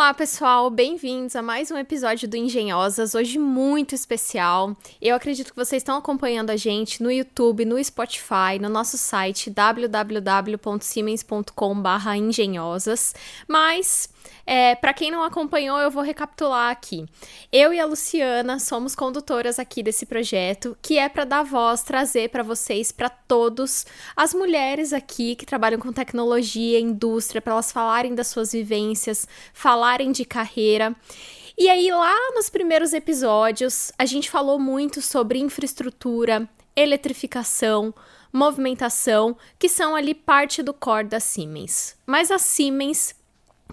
Olá, pessoal, bem-vindos a mais um episódio do Engenhosas, hoje muito especial. Eu acredito que vocês estão acompanhando a gente no YouTube, no Spotify, no nosso site www.siemens.com/engenhosas, mas é, para quem não acompanhou, eu vou recapitular aqui. Eu e a Luciana somos condutoras aqui desse projeto, que é para dar voz, trazer para vocês, para todos, as mulheres aqui que trabalham com tecnologia, indústria, para elas falarem das suas vivências, falarem de carreira. E aí, lá nos primeiros episódios, a gente falou muito sobre infraestrutura, eletrificação, movimentação, que são ali parte do core da Siemens. Mas a Siemens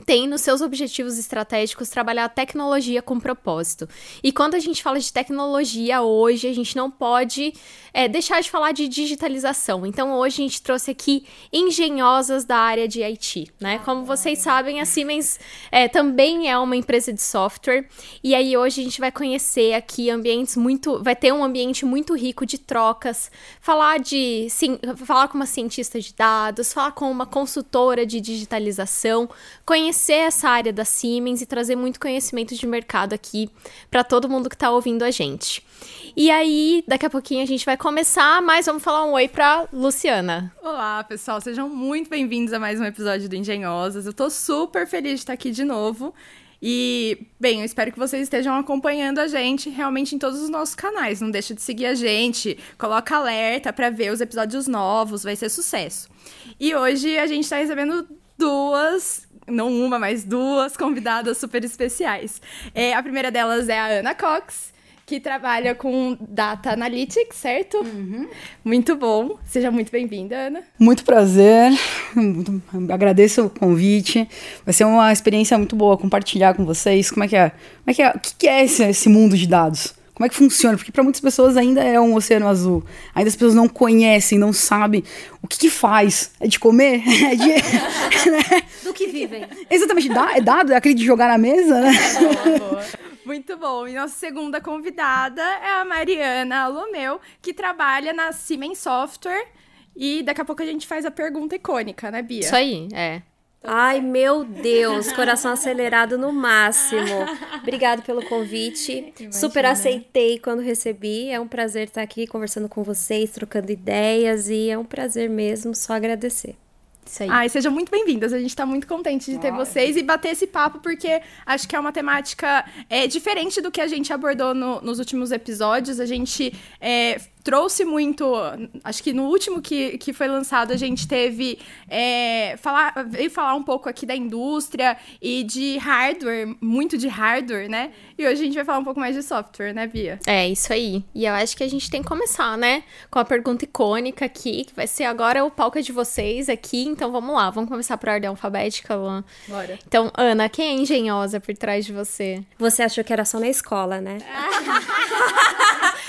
tem nos seus objetivos estratégicos trabalhar a tecnologia com propósito. E quando a gente fala de tecnologia hoje, a gente não pode é, deixar de falar de digitalização. Então hoje a gente trouxe aqui engenhosas da área de IT, né? Como vocês sabem, a Siemens é, também é uma empresa de software. E aí hoje a gente vai conhecer aqui ambientes muito, vai ter um ambiente muito rico de trocas, falar de, sim, falar com uma cientista de dados, falar com uma consultora de digitalização, conhecer conhecer essa área da Siemens e trazer muito conhecimento de mercado aqui para todo mundo que está ouvindo a gente. E aí, daqui a pouquinho a gente vai começar, mas vamos falar um oi para Luciana. Olá, pessoal, sejam muito bem-vindos a mais um episódio do Engenhosas. Eu estou super feliz de estar aqui de novo. E, bem, eu espero que vocês estejam acompanhando a gente realmente em todos os nossos canais. Não deixa de seguir a gente, coloca alerta para ver os episódios novos, vai ser sucesso. E hoje a gente está recebendo duas não uma, mas duas convidadas super especiais. É, a primeira delas é a Ana Cox, que trabalha com Data Analytics, certo? Uhum. Muito bom. Seja muito bem-vinda, Ana. Muito prazer. Agradeço o convite. Vai ser uma experiência muito boa compartilhar com vocês. Como é que é? Como é que é? O que é esse, esse mundo de dados? Como é que funciona? Porque para muitas pessoas ainda é um oceano azul. Ainda as pessoas não conhecem, não sabem o que, que faz. É de comer? É de. né? Do que vivem. Exatamente. é dado? É aquele de jogar na mesa, né? Boa, boa. Muito bom. E nossa segunda convidada é a Mariana Alomeu, que trabalha na Siemens Software. E daqui a pouco a gente faz a pergunta icônica, né, Bia? Isso aí, é. Ai, meu Deus, coração acelerado no máximo. Obrigado pelo convite. Imagina. Super aceitei quando recebi. É um prazer estar aqui conversando com vocês, trocando ideias e é um prazer mesmo, só agradecer. Isso aí. Ai, sejam muito bem-vindas. A gente está muito contente de ter Ai. vocês e bater esse papo, porque acho que é uma temática é, diferente do que a gente abordou no, nos últimos episódios. A gente é, trouxe muito. Acho que no último que, que foi lançado, a gente teve. É, falar, veio falar um pouco aqui da indústria e de hardware, muito de hardware, né? E hoje a gente vai falar um pouco mais de software, né, Bia? É, isso aí. E eu acho que a gente tem que começar, né? Com a pergunta icônica aqui, que vai ser agora o palco é de vocês aqui. Então vamos lá, vamos começar por ordem alfabética, Luan. Bora. Então, Ana, quem é engenhosa por trás de você? Você achou que era só na escola, né?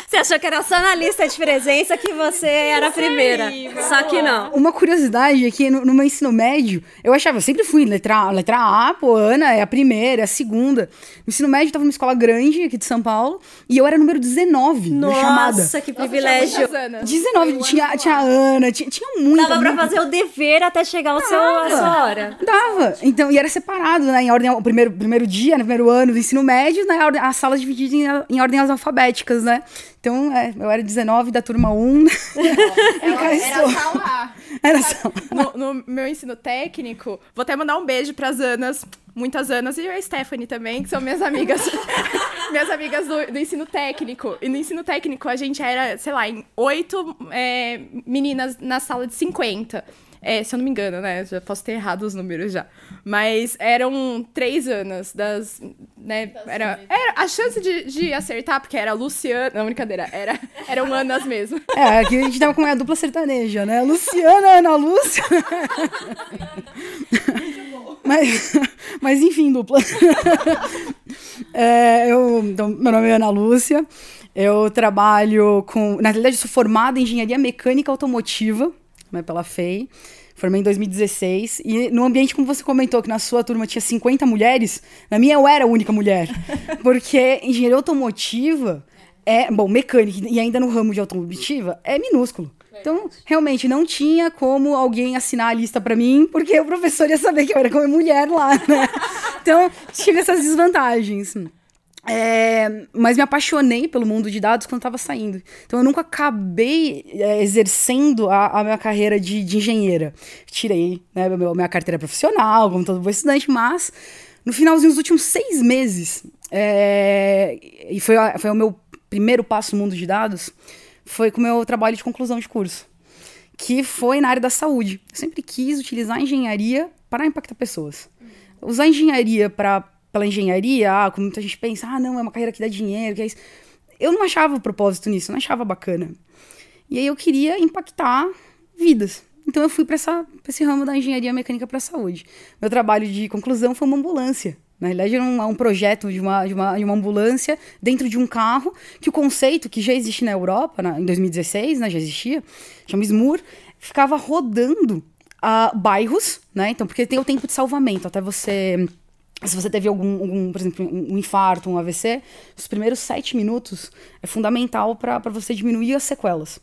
Você achou que era só na lista de presença que você era a primeira. só que não. Uma curiosidade é que no, no, meu ensino médio, eu achava, eu sempre fui letra, letra A, pô, Ana é a primeira, é a segunda. No ensino médio, eu tava numa escola grande aqui de São Paulo, e eu era número 19 Nossa, na chamada. Nossa, que privilégio. Nossa, 19, tinha, tinha a Ana, tinha, tinha muita. Dava pra fazer o dever até chegar ao seu, a sua hora. Dava. Então, e era separado, né, em ordem, o primeiro, primeiro dia, no primeiro ano do ensino médio, né, a sala dividida em, em ordens alfabéticas, né. Então, é, eu era 19 da turma 1. Ela, era sala A. Era só. No, no, meu ensino técnico, vou até mandar um beijo para as Anas, muitas Anas, e a Stephanie também, que são minhas amigas. minhas amigas do, do, ensino técnico. E no ensino técnico, a gente era, sei lá, em oito é, meninas na sala de 50. É, se eu não me engano, né? Já posso ter errado os números já. Mas eram três anos das. Né, era, era a chance de, de acertar, porque era Luciana. Não, brincadeira, era, eram Anas mesmo. É, aqui a gente tava com a dupla sertaneja, né? Luciana, Ana Lúcia. mas, mas enfim, dupla. É, eu, então, meu nome é Ana Lúcia. Eu trabalho com. Na realidade, sou formada em engenharia mecânica automotiva né, pela FEI. Formei em 2016. E no ambiente, como você comentou, que na sua turma tinha 50 mulheres, na minha eu era a única mulher. Porque engenharia automotiva é. Bom, mecânica, e ainda no ramo de automotiva, é minúsculo. Então, realmente, não tinha como alguém assinar a lista para mim, porque o professor ia saber que eu era como mulher lá, né? então, tive essas desvantagens. É, mas me apaixonei pelo mundo de dados quando estava saindo. Então eu nunca acabei é, exercendo a, a, minha carreira de, de engenheira. Tirei né, meu, minha carteira profissional, como todo bom estudante, mas no finalzinho dos últimos seis meses, é, e foi, foi o meu primeiro passo no mundo de dados, foi com o meu trabalho de conclusão de curso, que foi na área da saúde. Eu sempre quis utilizar a engenharia para impactar pessoas. Usar a engenharia para pela engenharia, ah, como muita gente pensa, ah, não, é uma carreira que dá dinheiro, que é isso. Eu não achava propósito nisso, não achava bacana. E aí eu queria impactar vidas. Então eu fui para esse ramo da engenharia mecânica para a saúde. Meu trabalho de conclusão foi uma ambulância. Na realidade, era um, um projeto de uma, de, uma, de uma ambulância dentro de um carro, que o conceito, que já existe na Europa, na, em 2016, né, já existia, chama SMUR, ficava rodando uh, bairros, né? Então, porque tem o tempo de salvamento, até você se você teve algum, algum, por exemplo, um infarto, um AVC, os primeiros sete minutos é fundamental para você diminuir as sequelas.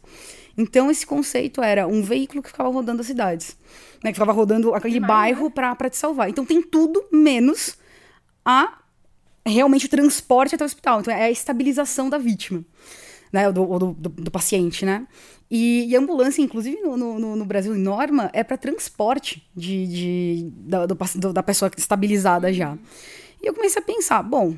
Então, esse conceito era um veículo que ficava rodando as cidades, né, que ficava rodando aquele bairro para te salvar. Então, tem tudo menos a realmente o transporte até o hospital. Então, é a estabilização da vítima, né, do, do, do, do paciente, né? E, e ambulância, inclusive no, no, no, Brasil, em norma, é para transporte de, de da, do, da pessoa estabilizada já. E eu comecei a pensar, bom,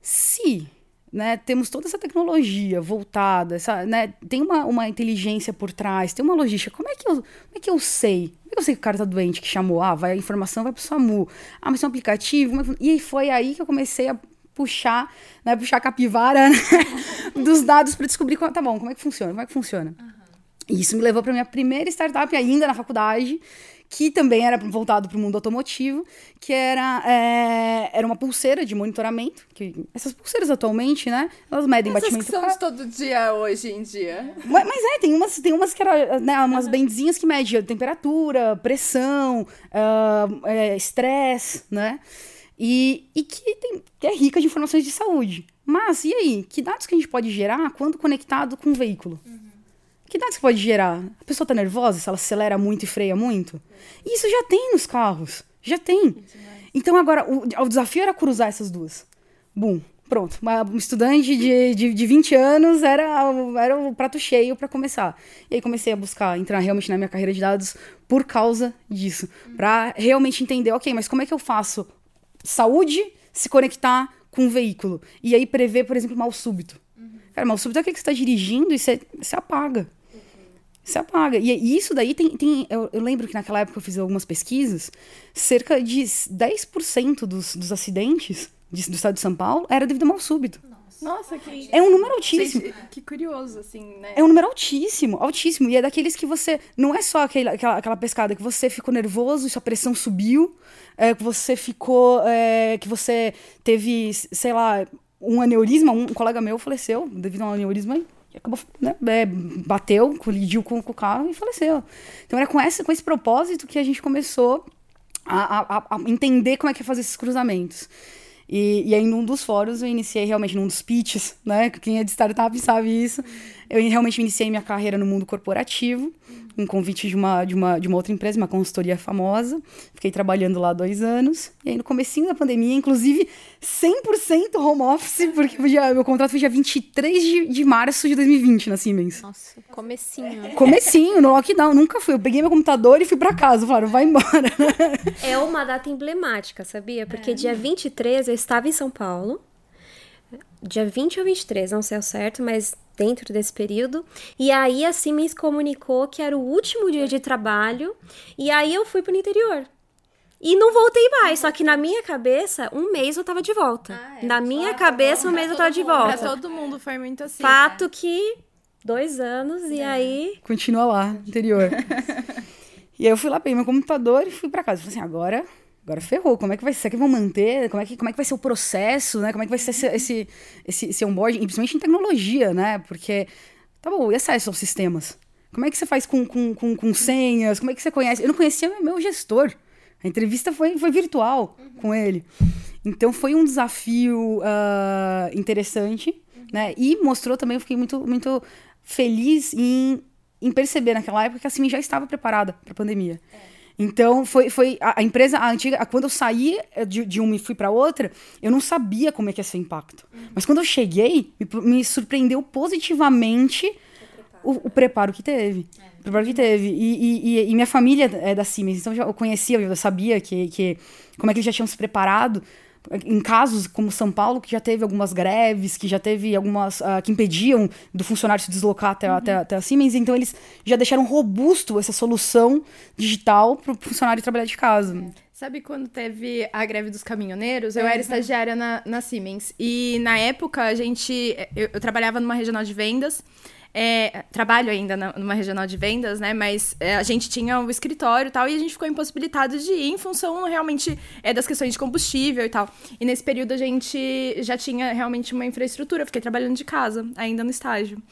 se né, temos toda essa tecnologia voltada, essa, né, tem uma, uma inteligência por trás, tem uma logística, como é que eu, como é que eu sei? Como é que eu sei que o cara tá doente, que chamou? Ah, vai, a informação vai pro SAMU. Ah, mas é um aplicativo. E foi aí que eu comecei a puxar, né, puxar a capivara né, dos dados para descobrir, como, tá bom, como é que funciona, como é que funciona. Uhum. E isso me levou para minha primeira startup ainda na faculdade, que também era voltado para o mundo automotivo, que era, é, era uma pulseira de monitoramento. Que essas pulseiras atualmente, né? Elas medem Essas batimento. Que são de todo dia hoje em dia. Mas, mas, é, tem umas, tem umas que era, né, umas benzinhas que medem temperatura, pressão, estresse, uh, é, né? E, e que, tem, que é rica de informações de saúde. Mas, e aí? Que dados que a gente pode gerar quando conectado com o veículo? Uhum. Que dados que pode gerar? A pessoa está nervosa se ela acelera muito e freia muito? Isso já tem nos carros. Já tem. Então, agora, o, o desafio era cruzar essas duas. Bum, pronto. Uma, um estudante de, de, de 20 anos era, era o prato cheio para começar. E aí comecei a buscar entrar realmente na minha carreira de dados por causa disso. Para realmente entender, ok, mas como é que eu faço saúde se conectar com o veículo. E aí prever, por exemplo, mal súbito. Cara, mal súbito é o que você está dirigindo e você, você apaga. Você apaga. E, isso daí tem. tem eu, eu, lembro que naquela época eu fiz algumas pesquisas, cerca de 10% dos, dos acidentes de, do estado de São Paulo era devido ao mal súbito. Nossa, que. É um número altíssimo. Gente, que curioso, assim, né? É um número altíssimo, altíssimo. E é daqueles que você. Não é só aquele, aquela, aquela pescada que você ficou nervoso e sua pressão subiu, é, que você ficou. É, que você teve, sei lá, um aneurisma. Um, colega meu faleceu devido a um aneurisma e acabou, né, é, bateu, colidiu com, com, o carro e faleceu. Então era com esse, com esse propósito que a gente começou a, a, a entender como é que é fazer esses cruzamentos. E, e aí, num dos fóruns, eu iniciei realmente num dos pitches, né? Quem é de startup sabe isso. Eu realmente iniciei minha carreira no mundo corporativo um convite de uma, de, uma, de uma outra empresa, uma consultoria famosa. Fiquei trabalhando lá dois anos. E aí, no comecinho da pandemia, inclusive 100% home office, porque dia, meu contrato foi dia 23 de, de março de 2020 na Siemens. Nossa, comecinho. Comecinho, no lockdown. Nunca fui. Eu peguei meu computador e fui para casa. Falaram, vai embora. É uma data emblemática, sabia? Porque é. dia 23 eu estava em São Paulo. Dia 20 ou 23, não sei ao certo, mas dentro desse período. E aí a Siemens comunicou que era o último dia de trabalho. E aí eu fui pro interior. E não voltei mais, só que na minha cabeça, um mês eu tava de volta. Ah, é. Na minha ah, cabeça, um mês eu tava de volta. Pra todo mundo foi muito assim. Fato né? que dois anos é. e aí. Continua lá, interior. e aí eu fui lá, peguei meu computador e fui para casa. Falei assim, agora agora ferrou. Como é que vai ser? que vão manter? Como é que, como é que vai ser o processo, né? Como é que vai ser esse, esse, esse, esse onboarding? Principalmente em tecnologia, né? Porque, tá bom, e acesso aos sistemas? Como é que você faz com, com, com, com senhas? Como é que você conhece? Eu não conhecia meu gestor. A entrevista foi, foi virtual uhum. com ele. Então foi um desafio uh, interessante, uhum. né? E mostrou também, eu fiquei muito, muito feliz em, em perceber naquela época que a CIMI já estava preparada para a pandemia. É. Então, foi, foi a, a empresa, a antiga, quando eu saí eh, de, de uma e fui para outra, eu não sabia como é que ia ser o impacto. Mas quando eu cheguei, me, me surpreendeu positivamente o, o preparo que teve. O preparo que teve. E, e, e, minha família é da Siemens, então eu conhecia, eu sabia que, que como é que eles já tinham se preparado em casos como São Paulo, que já teve algumas greves, que já teve algumas uh, que impediam do funcionário se deslocar até, uhum. até, até a Siemens, então eles já deixaram robusto essa solução digital para o funcionário trabalhar de casa. Sabe quando teve a greve dos caminhoneiros? Eu era estagiária na, na Siemens. E na época a gente. Eu, eu trabalhava numa regional de vendas. É, trabalho ainda na, numa regional de vendas, né? Mas é, a gente tinha o um escritório e tal, e a gente ficou impossibilitado de ir em função realmente é, das questões de combustível e tal. E nesse período a gente já tinha realmente uma infraestrutura, fiquei trabalhando de casa, ainda no estágio.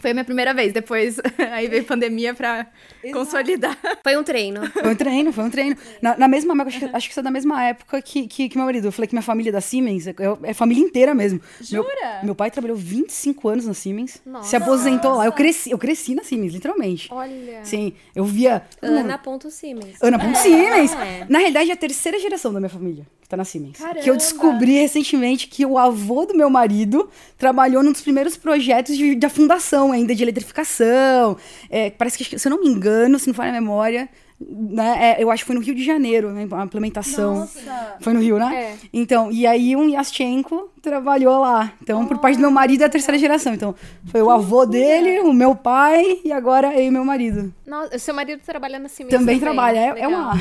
Foi a minha primeira vez, depois aí veio pandemia pra Exato. consolidar. Foi um treino. Foi um treino, foi um treino. Na, na mesma época, acho, que, acho que isso é da mesma época que, que, que, meu marido. Eu falei que minha família é da Siemens, é, é família inteira mesmo. Jura? Meu, meu, pai trabalhou 25 anos na Siemens. Nossa. Se aposentou lá. Eu cresci, eu cresci na Siemens, literalmente. Olha. Sim, eu via. Ana Ponto Siemens. Ana Ponto é, Siemens. É. Na realidade, é a terceira geração da minha família que tá na Siemens. Caramba. Que eu descobri recentemente que o avô do meu marido trabalhou num dos primeiros projetos de, da fundação ainda de eletrificação. É, parece que, se eu não me engano, se não for a memória, né? É, eu acho que foi no Rio de Janeiro, né? A implementação. Nossa. Foi no Rio, né? É. Então, e aí um Yaschenko trabalhou lá. Então, oh. por parte do meu marido é a terceira geração. Então, foi o avô dele, o meu pai e agora eu e meu marido. Nossa, seu marido trabalha na Siemens também? Também trabalha. É, é uma...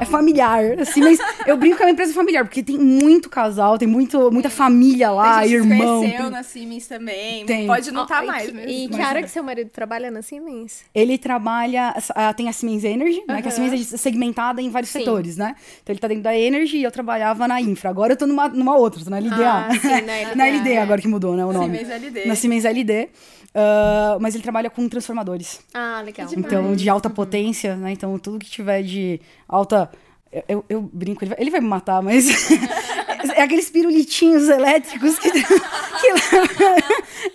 é familiar. Assim, mas eu brinco que é uma empresa familiar, porque tem muito casal, tem muito, muita família lá, tem irmão. Tem tem... na Siemens também. Tem. Pode não estar oh, tá mais. E, e que área que seu marido trabalha na Siemens? Ele trabalha... Uh, tem a Siemens Energy, né? Que a Siemens é segmentada em vários Sim. setores, né? Então ele tá dentro da Energy e eu trabalhava na Infra. Agora eu tô numa, numa outra, tô na LDA. Ah, sim, na LDA. na LD agora que mudou, né, o nome. Siemens LD. Na Siemens LD. Uh, mas ele trabalha com transformadores. Ah, legal. Então, de alta potência, né? Então, tudo que tiver de alta... Eu, eu, eu brinco, ele vai, ele vai me matar, mas... é aqueles pirulitinhos elétricos que... que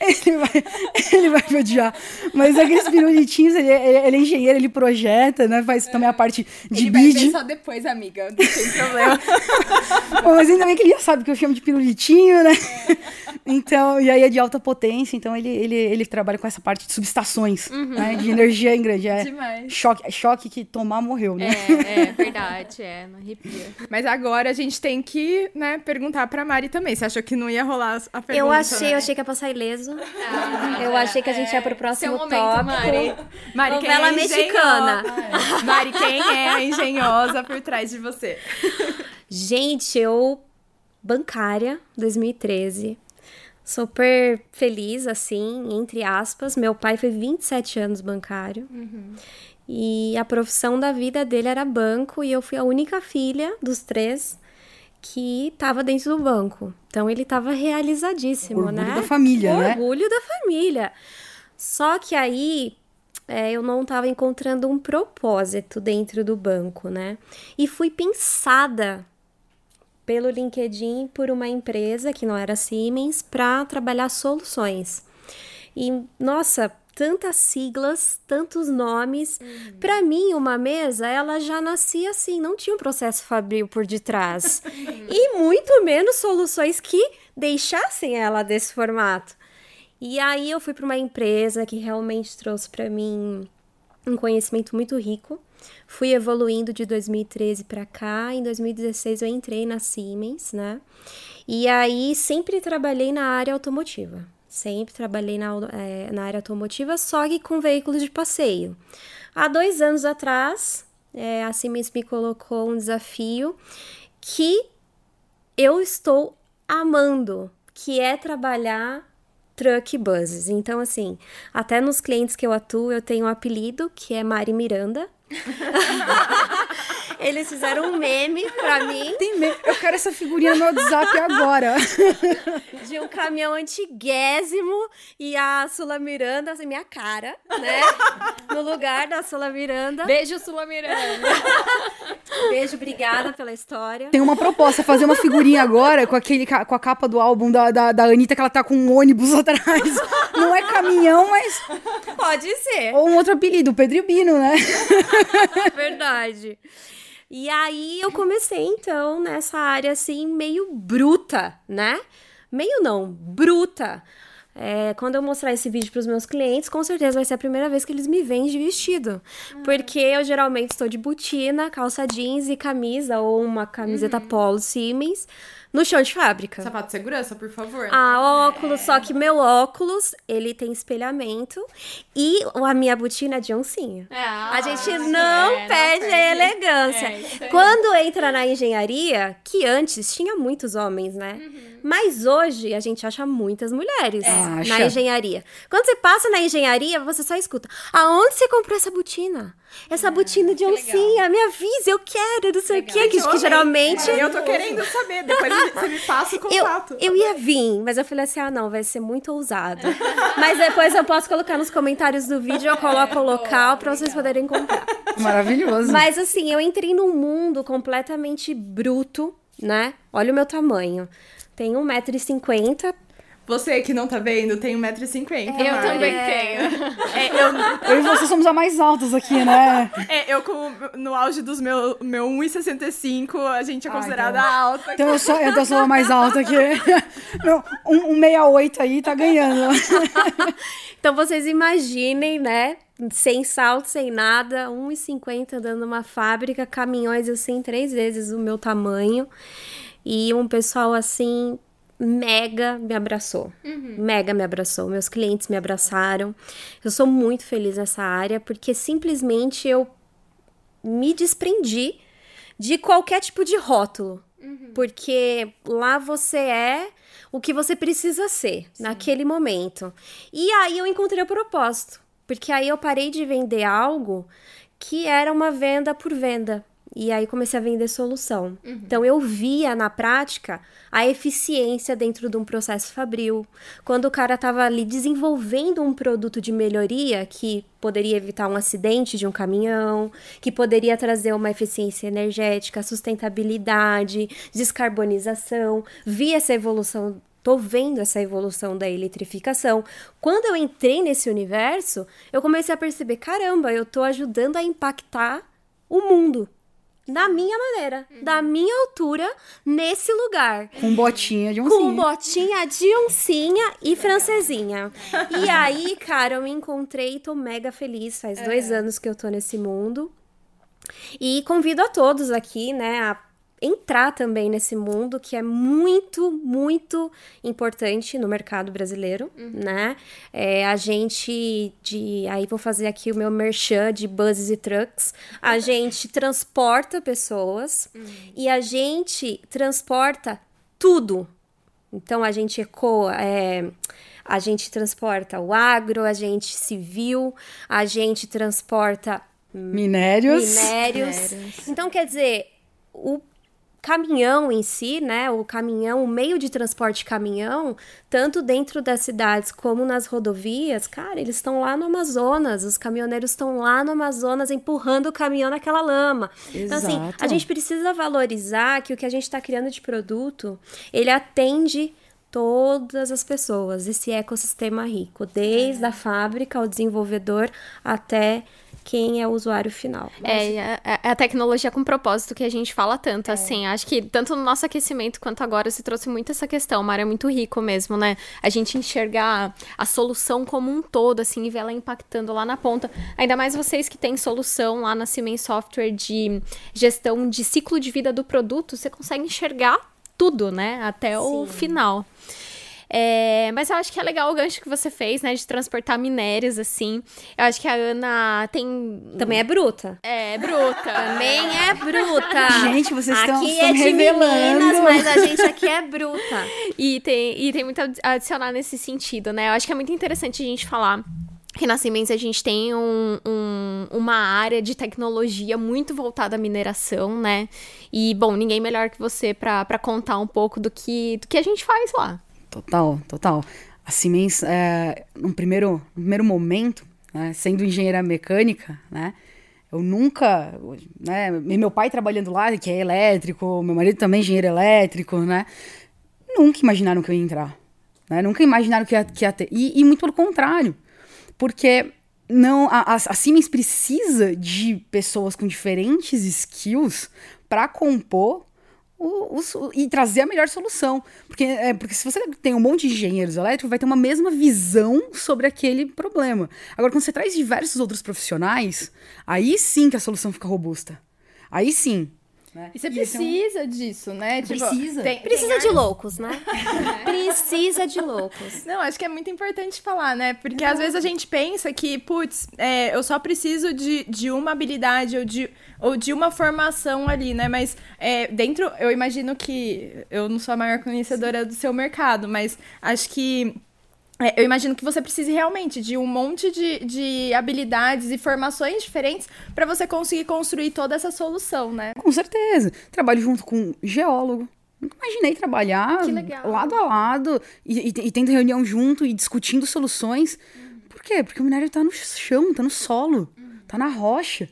ele, vai, ele vai me odiar. Mas aqueles pirulitinhos, ele, ele, ele, é engenheiro, ele projeta, né? Faz também a parte de ele bid. Ele só depois, amiga. Não tem problema. Bom, mas ainda bem que ele já sabe que eu chamo de pirulitinho, né? Então, e aí é de alta potência, então ele, ele, ele trabalha com essa parte de subestações, uhum. né? De energia em grande. É Demais. Choque, choque que tomar morreu, né? É, é verdade, é, não arrepia. Mas agora a gente tem que, né, perguntar pra Mari também. Você achou que não ia rolar a pergunta? Eu achei, né? eu achei que ia passar ileso. Ah, eu achei que a gente ia pro próximo momento, tópico. Mari. Mari, quem é mexicana. Mari, quem é a engenhosa por trás de você? Gente, eu bancária 2013. Super feliz, assim, entre aspas. Meu pai foi 27 anos bancário. Uhum. E a profissão da vida dele era banco, e eu fui a única filha dos três que estava dentro do banco. Então ele estava realizadíssimo, Orgulho né? Orgulho da família, Orgulho né? Orgulho da família. Só que aí é, eu não estava encontrando um propósito dentro do banco, né? E fui pensada pelo LinkedIn por uma empresa que não era Siemens para trabalhar soluções. E nossa, tantas siglas, tantos nomes. Uhum. Para mim, uma mesa, ela já nascia assim, não tinha um processo fabril por detrás. e muito menos soluções que deixassem ela desse formato. E aí eu fui para uma empresa que realmente trouxe para mim um conhecimento muito rico. Fui evoluindo de 2013 para cá. Em 2016 eu entrei na Siemens, né? E aí sempre trabalhei na área automotiva. Sempre trabalhei na, é, na área automotiva, só que com veículos de passeio. Há dois anos atrás, é, a Siemens me colocou um desafio que eu estou amando, que é trabalhar truck buses. Então, assim, até nos clientes que eu atuo, eu tenho um apelido que é Mari Miranda. Eles fizeram um meme pra mim. Tem meme. Eu quero essa figurinha no WhatsApp agora. De um caminhão antiguésimo e a Sula Miranda, assim, minha cara, né? No lugar da Sula Miranda. Beijo, Sula Miranda. Beijo, obrigada pela história. Tem uma proposta, fazer uma figurinha agora com, aquele, com a capa do álbum da, da, da Anitta, que ela tá com um ônibus atrás. Não é caminhão, mas. Pode ser. Ou um outro apelido, Pedro e Bino, né? Verdade. E aí eu comecei, então, nessa área assim, meio bruta, né? Meio não, bruta. É, quando eu mostrar esse vídeo para os meus clientes, com certeza vai ser a primeira vez que eles me veem de vestido. Porque eu geralmente estou de botina, calça jeans e camisa, ou uma camiseta polo Siemens, no chão de fábrica. Sapato de segurança, por favor. Ah, óculos, só que meu óculos, ele tem espelhamento e a minha botina é de oncinha. A gente não perde a elegância. É. Quando entra na engenharia, que antes tinha muitos homens, né? Mas hoje a gente acha muitas mulheres na Acha. engenharia. Quando você passa na engenharia, você só escuta: aonde você comprou essa botina? Essa botina de oncinha, me avisa, eu quero, não sei o quê. Que, Eu que geralmente. Eu tô querendo saber. Depois você me passa o Eu, contato. eu ia vir, mas eu falei assim: ah, não, vai ser muito ousado. mas depois eu posso colocar nos comentários do vídeo, eu coloco o local pra vocês poderem comprar. Maravilhoso. Mas assim, eu entrei num mundo completamente bruto, né? Olha o meu tamanho. Tenho 1,50m. Você que não tá vendo tem 1,50m. Eu Mari. também tenho. É, eu, Eu e você somos a mais altas aqui, né? é, eu com, no auge dos meu, meu 1,65, a gente é considerada então. alta. Então eu sou, eu sou a mais alta aqui. Meu, um, um 68 aí tá ganhando. Então vocês imaginem, né? Sem salto, sem nada, 1,50 andando numa fábrica, caminhões assim, três vezes o meu tamanho. E um pessoal assim, mega me abraçou. Mega me abraçou. Meus clientes me abraçaram. Eu sou muito feliz nessa área, porque simplesmente eu me desprendi de qualquer tipo de rótulo. Porque lá você é o que você precisa ser naquele momento. E aí eu encontrei o propósito. Porque aí eu parei de vender algo que era uma venda por venda. E aí comecei a vender solução. Então eu via na prática a eficiência dentro de um processo fabril. Quando o cara estava ali desenvolvendo um produto de melhoria que poderia evitar um acidente de um caminhão, que poderia trazer uma eficiência energética, sustentabilidade, descarbonização, vi essa evolução Tô vendo essa evolução da eletrificação. Quando eu entrei nesse universo, eu comecei a perceber, caramba, eu tô ajudando a impactar o mundo. Da minha maneira, da minha altura, nesse lugar. Com botinha de Com oncinha. botinha de oncinha e francesinha. E aí, cara, eu me encontrei e tô mega feliz. Faz dois anos que eu tô nesse mundo. E convido a todos aqui, né, a entrar também nesse mundo que é muito, muito importante no mercado brasileiro, né? É, a gente de, aí vou fazer aqui o meu merchan de buses e trucks. A gente transporta pessoas e a gente transporta tudo. Então a gente ecoa, é, a gente transporta o agro, a gente civil, a gente transporta Minérios. minérios. Então, quer dizer, o caminhão em si, né? O caminhão, o meio de transporte caminhão, tanto dentro das cidades como nas rodovias, cara, eles estão lá no Amazonas, os caminhoneiros estão lá no Amazonas empurrando o caminhão naquela lama. Então, assim, Exato. a gente precisa valorizar que o que a gente está criando de produto, ele atende todas as pessoas, esse ecossistema rico, desde a fábrica ao desenvolvedor até quem é o usuário final. É, e a, a- a tecnologia com propósito que a gente fala tanto, assim. Acho que tanto no nosso aquecimento quanto agora se trouxe muito essa questão. Mar é muito rico mesmo, né? A gente enxergar a solução como um todo, assim, e ver ela impactando lá na ponta. Ainda mais vocês que têm solução lá na Siemens Software de gestão de ciclo de vida do produto, você consegue enxergar tudo, né? Até o Sim. final. É, mas eu acho que é legal o gancho que você fez, né? De transportar minérios, assim. Eu acho que a Ana tem. Também é bruta. É, bruta. Também é bruta. Gente, vocês estão- Aqui estão é de revelando. meninas, mas a gente aqui é bruta. E tem, e tem muito a adicionar nesse sentido, né? Eu acho que é muito interessante a gente falar que na Siemens a gente tem um- um- uma área de tecnologia muito voltada à mineração, né? E, bom, ninguém melhor que você pra pra contar um pouco do que, do que a gente faz lá. Total, total. A Siemens, é, num, primeiro, num primeiro momento, né, sendo engenheira mecânica, né, Eu nunca, né? Meu pai trabalhando lá, que é elétrico, meu marido também é engenheiro elétrico, né? Nunca imaginaram que eu ia entrar. Né? Nunca imaginaram que ia, que ia ter. E, e muito pelo contrário. Porque não a, a, a Siemens precisa de pessoas com diferentes skills para compor o, o, e trazer a melhor solução. Porque, é, porque se você tem um monte de engenheiros elétricos, vai ter uma mesma visão sobre aquele problema. Agora, quando você traz diversos outros profissionais, aí sim que a solução fica robusta. Aí sim. Né? E você precisa é um... disso, né? Tipo, precisa. Tem, precisa tem de loucos, né? precisa de loucos. Não, acho que é muito importante falar, né? Porque Não. às vezes a gente pensa que, putz, é, eu só preciso de, de uma habilidade ou de, ou de uma formação ali, né? Mas é, dentro, eu imagino que eu não sou a maior conhecedora do seu mercado, mas acho que eu imagino que você precise realmente de um monte de, de habilidades e formações diferentes para você conseguir construir toda essa solução, né? Com certeza. Trabalho junto com geólogo. Nunca imaginei trabalhar lado a lado e, e, e, tendo reunião junto e discutindo soluções. Uhum. Por quê? Porque o minério está no chão, está no solo, está na rocha.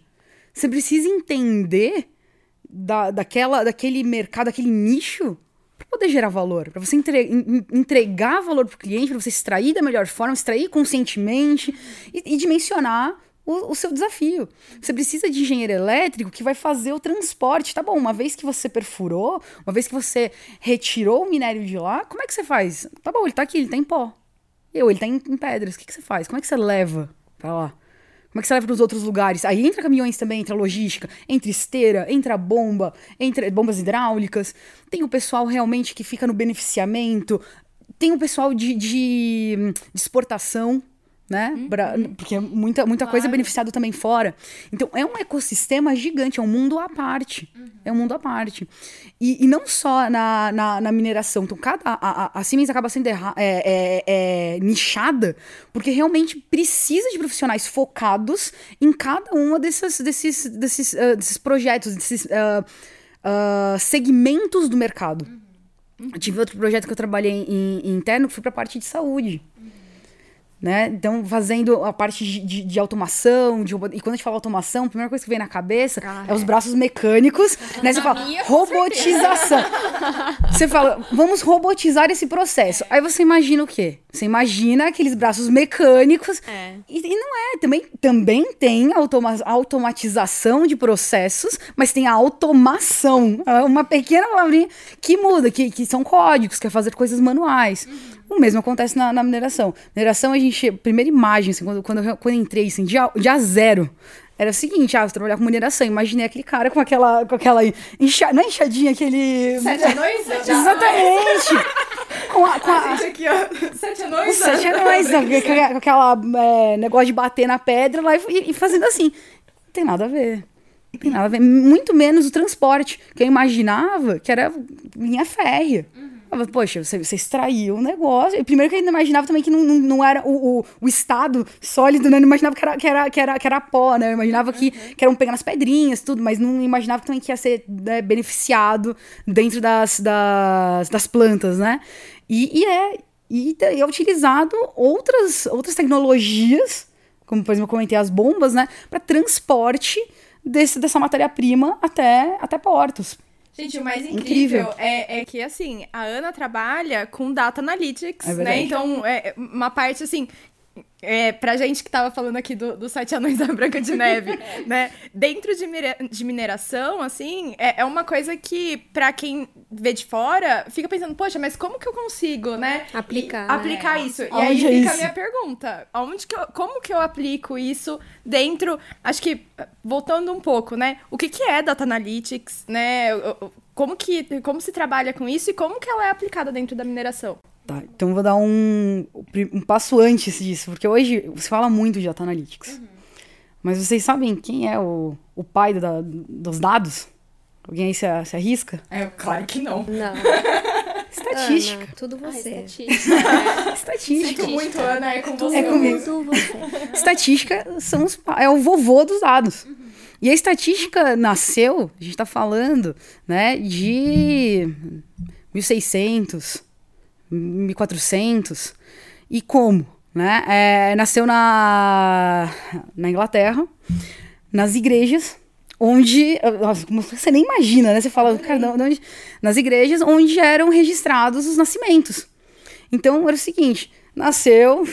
Você precisa entender da, daquela, daquele mercado, daquele nicho para poder gerar valor, para você entre, entregar valor para o cliente, para você extrair da melhor forma, extrair conscientemente e, e dimensionar o, o, seu desafio. Você precisa de engenheiro elétrico que vai fazer o transporte. Tá bom, uma vez que você perfurou, uma vez que você retirou o minério de lá, como é que você faz? Tá bom, ele tá aqui, ele tá em pó. Eu, ele tá em, em pedras. O que, que você faz? Como é que você leva para lá? Como é que você leva para os outros lugares? Aí entra caminhões também, entra logística, entra esteira, entra bomba, entra bombas hidráulicas. Tem o pessoal realmente que fica no beneficiamento. Tem o pessoal de, de, de exportação, né? Uhum. Porque muita, muita claro. coisa é beneficiada também fora. Então, é um ecossistema gigante, é um mundo à parte. Uhum. É um mundo à parte. E, e não só na, na, na, mineração. Então, cada, a, a, a Siemens acaba sendo erra, é, é, é, nichada porque realmente precisa de profissionais focados em cada um desses, desses, desses, uh, desses projetos, desses uh, uh, segmentos do mercado. Uhum. Tive outro projeto que eu trabalhei em, em interno que foi para a parte de saúde. Né? Então, fazendo a parte de, de, de, automação, de, e quando a gente fala automação, a primeira coisa que vem na cabeça ah, é, é, os braços mecânicos, né? Você fala, robotização. você fala, vamos robotizar esse processo. Aí você imagina o quê? Você imagina aqueles braços mecânicos. É. E, e, não é. Também, também tem automa automatização de processos, mas tem a automação. É uma pequena palavrinha que muda, que, que são códigos, que é fazer coisas manuais. Uhum. O mesmo acontece na, na mineração. Mineração, a gente. Primeira imagem, assim, quando, quando, eu, quando eu entrei, assim, dia, dia zero. Era o seguinte, ah, você trabalhar com mineração. Imaginei aquele cara com aquela. Com aquela incha, não é inchadinha, aquele. Sete anões? Exatamente! com a. Com a, a aqui, ó. Sete anões? Sete anões, com aquela é, negócio de bater na pedra lá e, e fazendo assim. Não tem nada a ver. Não tem nada a ver. Muito menos o transporte, que eu imaginava que era linha férrea. Eu, Poxa, você, você extraiu o negócio. E primeiro que eu ainda imaginava também que não, não, não era o, o, o, estado sólido, né? Eu não imaginava que era, que era, que era, que era pó, né? Eu imaginava que, uhum. que eram pegar nas pedrinhas tudo, mas não imaginava também que ia ser né, beneficiado dentro das, das, das plantas, né? E, e é. E é utilizado outras, outras tecnologias, como por exemplo eu comentei as bombas, né? Para transporte desse, dessa matéria-prima até, até portos. Gente, o mais incrível, incrível. É, é, que, assim, a Ana trabalha com data analytics, é né? Então, é uma parte, assim, é, pra gente que tava falando aqui do, do Sete Anões da Branca de Neve, né? Dentro de, de mineração, assim, é, é uma coisa que, pra quem vê de fora, fica pensando, poxa, mas como que eu consigo, né? Aplicar. E, aplicar né? isso. E aí fica isso? a minha pergunta. Aonde que eu, como que eu aplico isso dentro. Acho que, voltando um pouco, né? O que, que é Data Analytics, né? Como, que, como se trabalha com isso e como que ela é aplicada dentro da mineração? Tá, então eu vou dar um, um passo antes disso, porque hoje se fala muito de Data Analytics. Uhum. Mas vocês sabem quem é o, o pai da, dos dados? Alguém aí se, se arrisca? É, claro que não. Não. Estatística. Ana, tudo você. Ah, estatística. é. estatística. Sinto muito, Ana, é com você. É comigo. Tudo você. Estatística são os, é o vovô dos dados. Uhum. E a estatística nasceu, a gente está falando, né, de 1600, 1400. E como? Né? É, nasceu na, na Inglaterra, nas igrejas, onde. Nossa, você nem imagina, né? Você fala, cara, de onde, nas igrejas onde eram registrados os nascimentos. Então era o seguinte: nasceu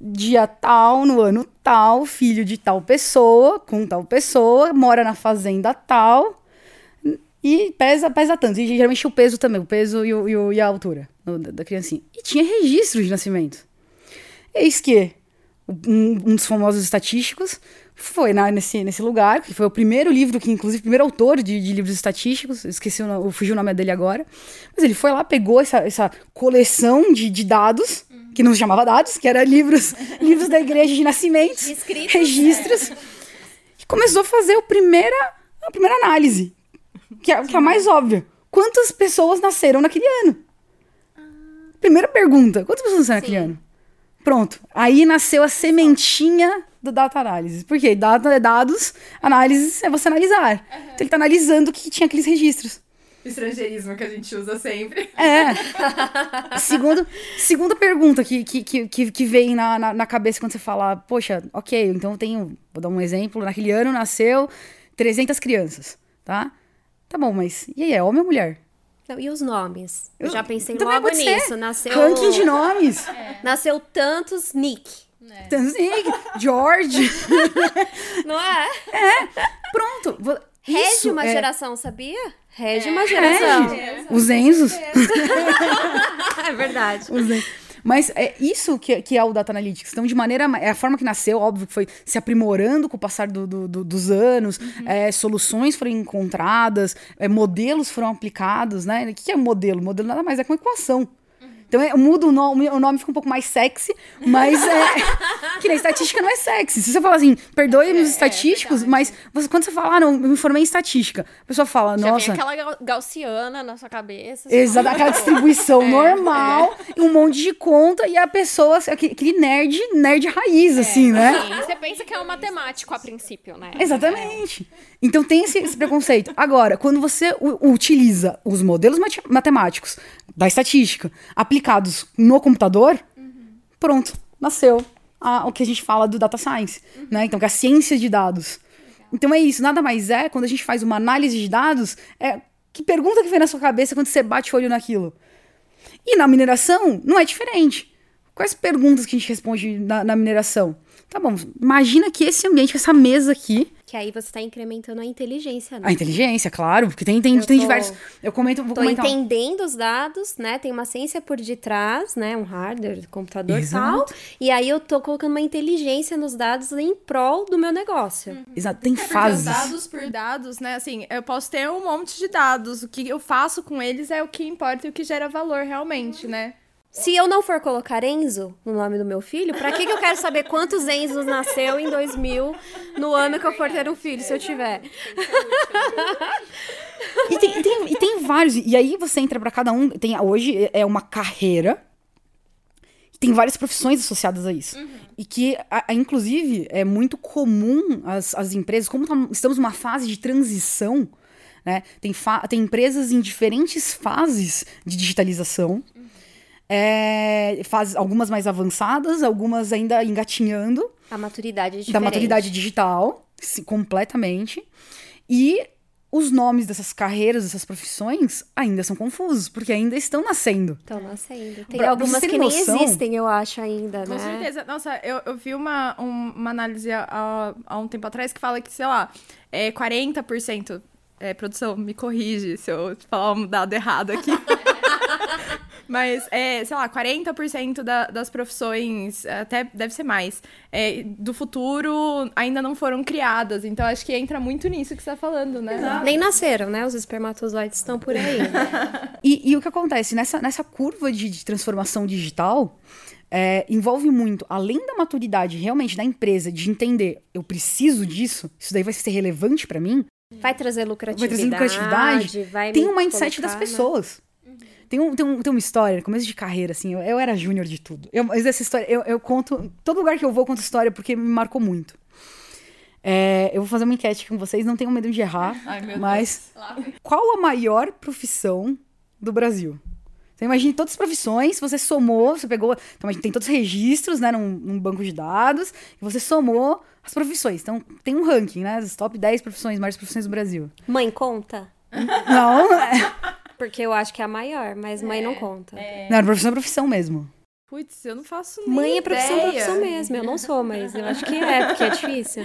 dia tal, no ano tal, filho de tal pessoa, com tal pessoa, mora na fazenda tal. E pesa, pesa tanto. E geralmente o peso também, o peso e, o, e, a altura da, da criancinha. E tinha registro de nascimento. Eis que um, um dos famosos estatísticos foi na, nesse, nesse lugar, que foi o primeiro livro, que inclusive, o primeiro autor de, de livros estatísticos, esqueci o, eu fugi o nome dele agora, mas ele foi lá, pegou essa, essa coleção de, de dados, que não se chamava dados, que era livros, livros da igreja de nascimentos, Escritos. registros, e começou a fazer o primeira, a primeira análise, que é, que é a mais óbvia. Quantas pessoas nasceram naquele ano? Primeira pergunta, quantas pessoas nasceram naquele ano? Pronto. Aí nasceu a sementinha do data análise. Por quê? Data é dados, análise é você analisar. Então ele tá analisando o que tinha aqueles registros. Estrangeirismo que a gente usa sempre. É. Segundo, segunda pergunta que, que, que, que, que vem na, na, na cabeça quando você fala, poxa, ok, então eu tenho, vou dar um exemplo, naquele ano nasceu 300 crianças, tá? Tá bom, mas e aí, é homem ou mulher? Não, e os nomes? Eu, Eu- já pensei logo ser. nisso. Nasceu, Ranking de nomes. nasceu tantos Nick. Tanzig, George. Não é? Pronto. vo- Rege isso uma é- geração, sabia? Rege uma geração. Rege. Os Enzos. É verdade. Os En- Mas é isso que, que é o Data Analytics. Então, de maneira. É a forma que nasceu, óbvio, que foi se aprimorando com o passar do- do- do- dos anos, é, soluções foram encontradas, é, modelos foram aplicados, né? O que é modelo? Modelo nada mais é uma equação. Então, é, muda o nome, o nome fica um pouco mais sexy, mas é. que na estatística não é sexy. Se você fala assim, perdoe-me os estatísticos, mas você- quando você fala, ah, não, eu me formei em estatística, a pessoa fala, Já nossa. vem aquela gau- gaussiana na sua cabeça. assim, Exato, ó. aquela distribuição normal, um monte de conta, e a pessoa, assim, aquele nerd, nerd raiz, assim, né? Sim, você pensa que é um matemático a princípio, né? Exatamente. Então tem esse, esse preconceito. Agora, quando você utiliza os modelos mate- matemáticos da estatística aplicados no computador, pronto, nasceu a- o que a gente fala do data science, né? Então, que é a ciência de dados. Então é isso, nada mais é, quando a gente faz uma análise de dados, é que pergunta que vem na sua cabeça quando você bate o olho naquilo? E na mineração, não é diferente. Quais perguntas que a gente responde na, na mineração? Tá bom, imagina que esse ambiente, essa mesa aqui, Que aí você tá incrementando a inteligência, né? a inteligência, claro, porque tem, tem, Eu tem tô- diversos. Eu comento, vou Tô comentar. entendendo os dados, né? Tem uma ciência por detrás, né? Um hardware, computador e tal. E aí eu tô colocando uma inteligência nos dados em prol do meu negócio. Exato, tem os fases. dados por dados, né? Assim, eu posso ter um monte de dados. O que eu faço com eles é o que importa e o que gera valor realmente, né? Se eu não for colocar Enzo no nome do meu filho, pra que, que eu quero saber quantos Enzos nasceu em 2000, no ano que eu for ter um filho, se eu tiver? E tem, e tem, e tem vários. E aí você entra pra cada um. Tem, hoje é uma carreira. Tem várias profissões associadas a isso. E que, a- a- inclusive, é muito comum as, as empresas, como tam- estamos numa fase de transição, né? Tem, tem empresas em diferentes fases de digitalização. É, fases, algumas mais avançadas, algumas ainda engatinhando A maturidade é diferente. da maturidade digital, se- completamente. E os nomes dessas carreiras, dessas profissões, ainda são confusos, porque ainda estão nascendo. Estão nascendo. Tem Pra- algumas que terem nem noção- existem, eu acho, ainda, Com né? certeza. Nossa, eu, eu vi uma, um- uma análise há, há um tempo atrás que fala que, sei lá, é 40%. É, produção, me corrige se eu falar um dado errado aqui. Mas, é, sei lá, 40% da, das profissões, até deve ser mais, é, do futuro ainda não foram criadas. Então, acho que entra muito nisso que você tá falando, né? Nem nasceram, né? Os espermatozoides estão por aí. E, e o que acontece? Nessa, nessa curva de, de transformação digital, é, envolve muito, além da maturidade realmente da empresa, de entender, eu preciso disso, isso daí vai ser relevante pra mim, Vai trazer vai lucratividade. trazer lucratividade, vai tem um mindset das colocar, né? Tem, um, tem, um, tem uma história, no começo de carreira, assim, eu, eu era júnior de tudo. Eu, mas essa história, eu, eu conto, todo lugar que eu vou, eu conto história porque me marcou muito. É, eu vou fazer uma enquete com vocês, não tenham medo de errar, Ai, meu mas qual a maior profissão do Brasil? Então imagine todas as profissões, você somou, você pegou. Então tem todos os registros, né, num, num, banco de dados, e você somou as profissões. Então tem um ranking, né? As top 10 profissões, maiores profissões do Brasil. Mãe conta? Não. É... Porque eu acho que é a maior, mas mãe é, não conta. É... Não, profissão é profissão mesmo. Putz, eu não faço nem Mãe é profissão, ideia. profissão mesmo. Eu não sou, mas eu acho que é, porque é difícil.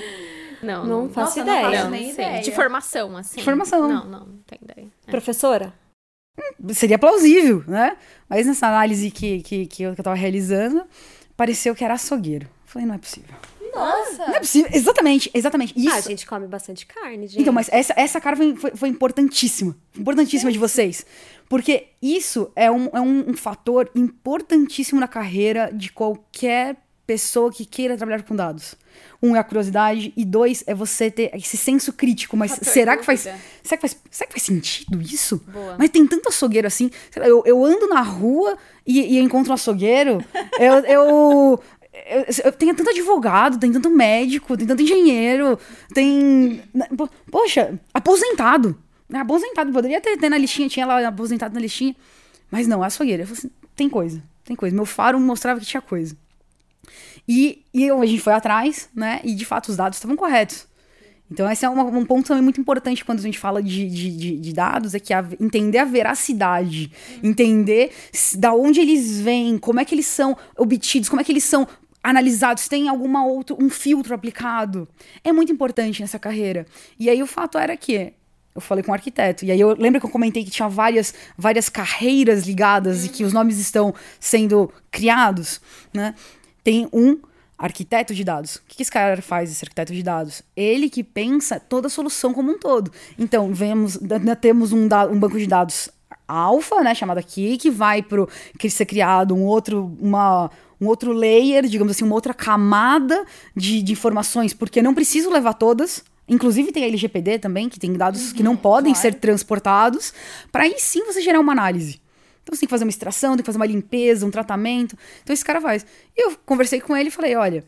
Não, não, não faço nossa, ideia. Não faço nem ideia. De formação, assim. De formação. Não, não, não tenho ideia. É. Professora? seria plausível, né? Mas nessa análise que, que, que, eu, que eu tava realizando, pareceu que era açougueiro. Falei, não é possível. Nossa! Não é possível. Exatamente, exatamente. Isso. Ah, a gente come bastante carne, gente. Então, mas essa, essa cara foi, foi, foi importantíssima. Importantíssima de vocês. Porque isso é, um, é um, um fator importantíssimo na carreira de qualquer pessoa que queira trabalhar com dados. Um é a curiosidade e dois é você ter esse senso crítico. Mas será que faz, será que faz, será que faz sentido isso? Boa. Mas tem tanto açougueiro assim. Eu, eu ando na rua e, e encontro um açougueiro. eu, eu, eu, eu, tenho tanto advogado, tem tanto médico, tem tanto engenheiro, tem. Poxa, aposentado. Aposentado, poderia ter, ter na listinha, tinha lá aposentado na listinha. Mas não, açougueiro. Eu falei assim, tem coisa, tem coisa. Meu faro mostrava que tinha coisa. E, e a gente foi atrás, né? E de fato os dados estavam corretos. Então, esse é uma, um ponto também muito importante quando a gente fala de, de, de dados, é que a, entender a veracidade, entender da onde eles vêm, como é que eles são obtidos, como é que eles são analisados, se tem alguma outro, um filtro aplicado. É muito importante nessa carreira. E aí o fato era que eu falei com um arquiteto. E aí eu lembro que eu comentei que tinha várias, várias carreiras ligadas e que os nomes estão sendo criados, né? tem um arquiteto de dados. O que esse cara faz, esse arquiteto de dados? Ele que pensa toda a solução como um todo. Então, vemos, temos um, um banco de dados alfa, né, chamado aqui, que vai para que ser criado um outro, uma, um outro layer, digamos assim, uma outra camada de, de informações, porque não preciso levar todas. Inclusive tem a LGPD também, que tem dados uhum, que não podem claro. ser transportados, para aí sim você gerar uma análise. Então você tem que fazer uma extração, tem que fazer uma limpeza, um tratamento. Então esse cara faz. E eu conversei com ele e falei: olha,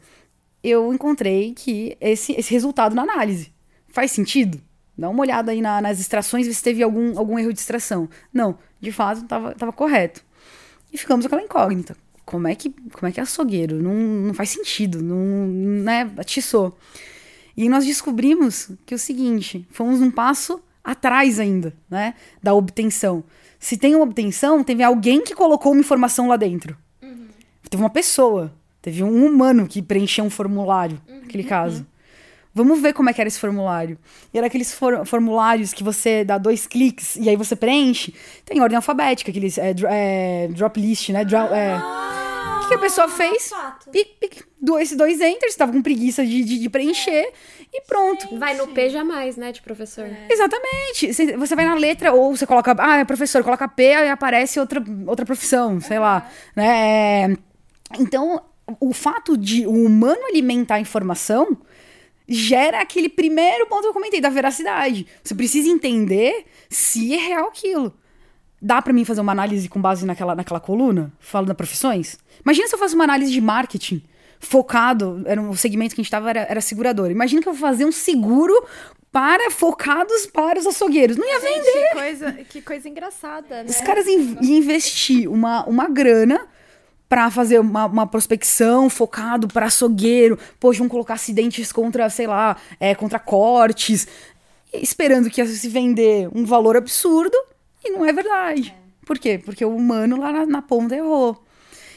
eu encontrei que esse, esse resultado na análise faz sentido? Dá uma olhada aí na, nas extrações ver se teve algum, algum erro de extração. Não, de fato estava tava correto. E ficamos com aquela incógnita. Como é que, como é, que é açougueiro? Não, não faz sentido, não, né, atiçou. E nós descobrimos que é o seguinte, fomos um passo atrás ainda, né, da obtenção. Se tem uma obtenção, teve alguém que colocou uma informação lá dentro. Uhum. Teve uma pessoa. Teve um humano que preencheu um formulário, uhum. naquele caso. Vamos ver como é que era esse formulário. E era aqueles for formulários que você dá dois cliques e aí você preenche. Tem ordem alfabética, aqueles é, é, drop list, né? Dro é. O que, a pessoa fez? Pic, pic, dois, dois enters, estava com preguiça de, de, de preencher e pronto. Vai no P jamais, né, de professor. É. Exatamente. Você vai na letra, ou você coloca, ah, é professor, coloca P, aí aparece outra, outra profissão, sei lá. Né? É, então, o fato de o humano alimentar a informação gera aquele primeiro ponto que eu comentei, da veracidade. Você precisa entender se é real aquilo. Dá para mim fazer uma análise com base naquela, naquela coluna, falando de profissões? Imagina se eu faço uma análise de marketing focado, era um, o segmento que a gente estava era, era segurador. Imagina que eu vou fazer um seguro para focados para os açougueiros. Não ia Gente, vender. Que coisa, que coisa engraçada, né? Os caras iam investir uma, uma grana para fazer uma, uma, prospecção focado para açougueiro. Poxa, vão colocar acidentes contra, sei lá, é, contra cortes. Esperando que ia se vender um valor absurdo. E não é verdade. É. Por quê? Porque o humano lá na, na ponta errou.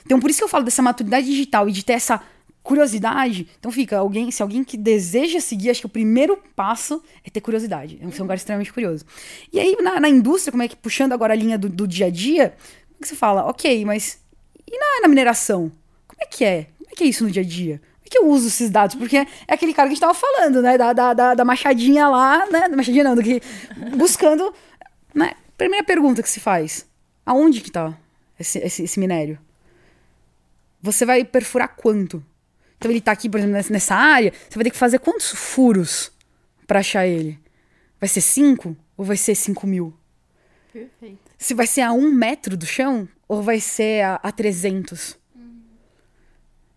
Então, por isso que eu falo dessa maturidade digital e de ter essa curiosidade. Então fica, alguém, se alguém que deseja seguir, acho que o primeiro passo é ter curiosidade. É ser um cara extremamente curioso. E aí, na, na indústria, como é que, puxando agora a linha do, do dia a dia, como é que você fala, ok, mas e na, na, mineração? Como é que é? Como é que é isso no dia a dia? É que eu uso esses dados? Porque é aquele cara que a gente tava falando, né? Da, da, da, da machadinha lá, né? Da machadinha não, do que buscando. Né? Primeira pergunta que se faz: aonde que tá esse, esse, esse minério? você vai perfurar quanto? Então ele tá aqui, por exemplo, nessa área, você vai ter que fazer quantos furos para achar ele? Vai ser cinco ou vai ser cinco mil? Perfeito. Se vai ser a um metro do chão ou vai ser a, a 300?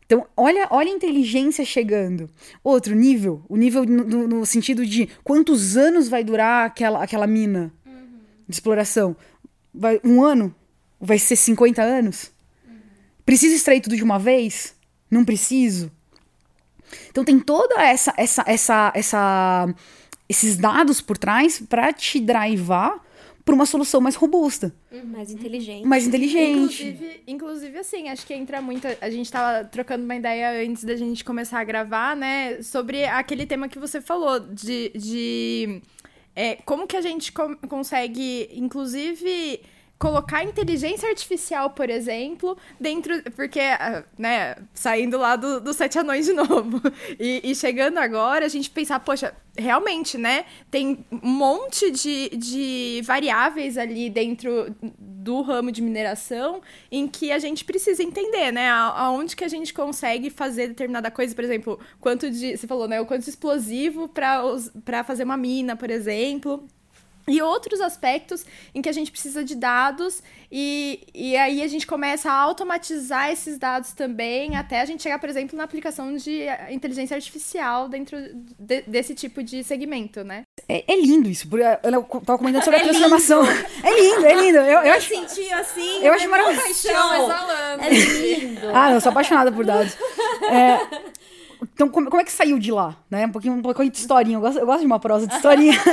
Então, olha, olha a inteligência chegando. Outro nível, o nível no, no sentido de quantos anos vai durar aquela, aquela mina uhum. de exploração? Vai um ano? Vai ser 50 anos? Preciso extrair tudo de uma vez? Não preciso? Então tem toda essa essa essa essa esses dados por trás para te drivar para uma solução mais robusta, Mais inteligente. mais inteligente. Inclusive, inclusive, assim, acho que entra muito. A gente tava trocando uma ideia antes da gente começar a gravar, né? Sobre aquele tema que você falou, de. de é, como que a gente com- consegue, inclusive. Colocar inteligência artificial, por exemplo, dentro. Porque, ah, né, saindo lá do, do Sete Anões de novo. E, e chegando agora, a gente pensar, poxa, realmente, né? Tem um monte de, de variáveis ali dentro do ramo de mineração em que a gente precisa entender, né? Aonde que a gente consegue fazer determinada coisa, por exemplo, quanto de. Você falou, né? O quanto de explosivo para fazer uma mina, por exemplo. E outros aspectos em que a gente precisa de dados, e, e aí a gente começa a automatizar esses dados também, até a gente chegar, por exemplo, na aplicação de eh, inteligência artificial dentro de- desse tipo de segmento, né? É, é lindo isso. porque Eu tava comentando sobre a transformação. É lindo, é lindo. Eu, eu acho, senti assim. eu acho maravilhoso. É lindo. Ah, eu sou apaixonada por dados. É, então, como, como é que saiu de lá? Né? Um, pouquinho, um pouquinho de historinha. Eu gosto, eu gosto de uma prosa de historinha.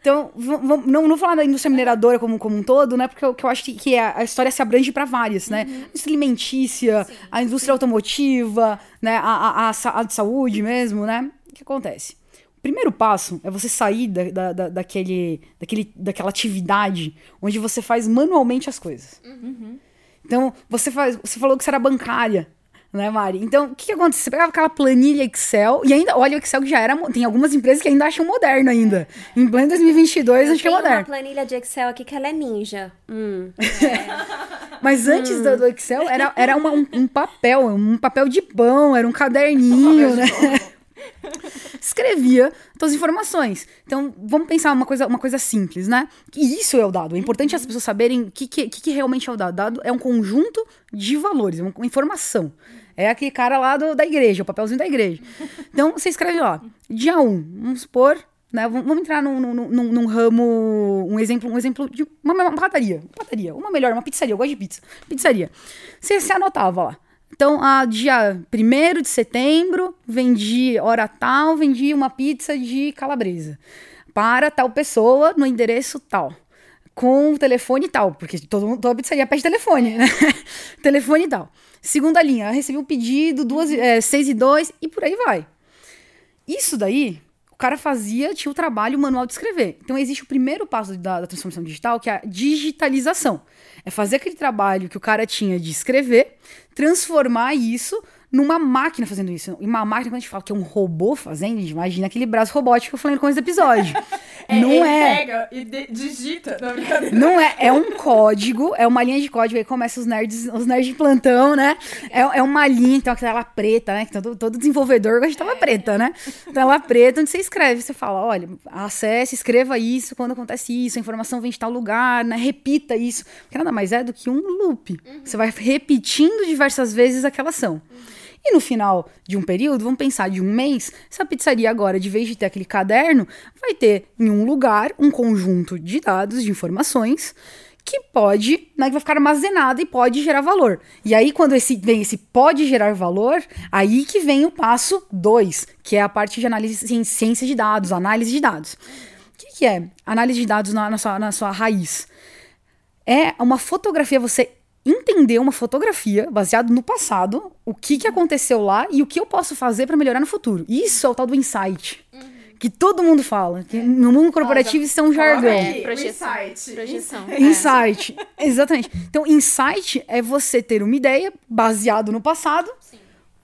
então, não, não vou falar da indústria mineradora como, como um todo, né? Porque eu, que eu acho que, que a, a história se abrange para várias, né? A indústria alimentícia, a indústria automotiva, né? A, a, a, de saúde mesmo, né? O que acontece? O primeiro passo é você sair da, da, da- daquele, daquele, daquela atividade onde você faz manualmente as coisas. Então, você faz. Você falou que você era bancária, né, Mari? Então, o que, que acontece? Você pegava aquela planilha Excel, e ainda, olha, o Excel que já era. Tem algumas empresas que ainda acham moderno ainda. Em pleno 2022, acho que é Tem uma moderno. planilha de Excel aqui que ela é ninja. Hum. Mas antes do, do Excel, era, era uma- um, um papel, um papel de pão, era um caderninho, né? Escrevia todas as informações. Então, vamos pensar uma coisa, uma coisa simples, né? Que isso é o dado. É importante as pessoas saberem o que, que, que que realmente é o dado. Dado é um conjunto de valores, é uma informação. É aquele cara lá do- da igreja, o papelzinho da igreja. Então, você escreve lá, dia 1, vamos supor, né? Vamos entrar num, num, num- num ramo, um exemplo, um exemplo de uma, uma padaria. Uma padaria, uma melhor, uma pizzaria, eu gosto de pizza. Pizzaria. Você, você anotava lá. Então, a dia 1 de setembro, vendi hora tal, vendi uma pizza de calabresa. Para tal pessoa, no endereço tal. Com o telefone tal, porque todo, toda pizzaria pede telefone, né? telefone tal. Segunda linha, recebi um pedido, duas, é, seis e dois, e por aí vai. Isso daí, o cara fazia, tinha o trabalho manual de escrever. Então, existe o primeiro passo da, da transformação digital, que é a digitalização. É fazer aquele trabalho que o cara tinha de escrever, transformar isso numa máquina fazendo isso. E uma máquina, quando a gente fala que é um robô fazendo, a gente imagina aquele braço robótico que eu falei no começo do episódio. Não é. pega e de- digita. Não, brincadeira. Não é, é um código, é uma linha de código, aí começa os nerds, os nerds de plantão, né? É, é uma linha, então aquela preta, né? Que todo, todo desenvolvedor gosta de tela preta, né? Tela preta, onde você escreve, você fala, olha, acesse, escreva isso quando acontece isso, a informação vem de tal lugar, né? Repita isso. Porque nada mais é do que um loop. Você vai repetindo diversas vezes aquela ação. E no final de um período, vamos pensar de um mês, essa pizzaria agora, de vez de ter aquele caderno, vai ter em um lugar um conjunto de dados, de informações, que pode, né, que vai ficar armazenada e pode gerar valor. E aí, quando esse, vem esse pode gerar valor, aí que vem o passo 2, que é a parte de análise em ciência de dados, análise de dados. O que, que é análise de dados na, na sua, na sua raiz? é uma fotografia, você entender uma fotografia baseado no passado, o que, que aconteceu lá e o que eu posso fazer para melhorar no futuro. Isso é o tal do insight. Que todo mundo fala. Que no mundo corporativo isso é um jargão. É, projeção. insight. Projeção. Insight. Exatamente. Então, insight é você ter uma ideia baseado no passado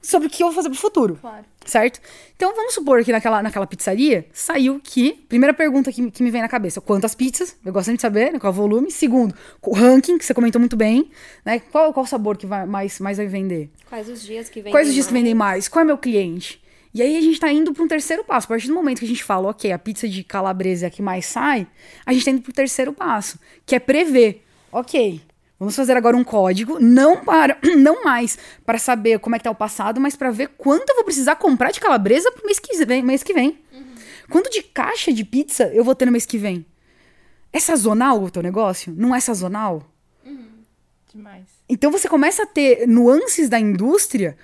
sobre o que eu vou fazer pro futuro. Claro. Certo? Então, vamos supor que naquela, naquela pizzaria saiu que. Primeira pergunta que, que me vem na cabeça: quantas pizzas? Eu gosto de saber, né, qual é o volume. Segundo, o ranking, que você comentou muito bem. Né, qual, qual o sabor que vai, mais, mais vai vender? Quais os dias que vem? Quais os dias que vendem mais? Qual é meu cliente? E aí a gente tá indo para um terceiro passo. A partir do momento que a gente fala, ok, a pizza de calabresa é a que mais sai, a gente tá indo pro terceiro passo, que é prever. Ok, vamos fazer agora um código, não para, não mais para saber como é que tá o passado, mas para ver quanto eu vou precisar comprar de calabresa pro mês que vem. Mês que vem. Quanto de caixa de pizza eu vou ter no mês que vem? É sazonal o teu negócio? Não é sazonal? Demais. Então você começa a ter nuances da indústria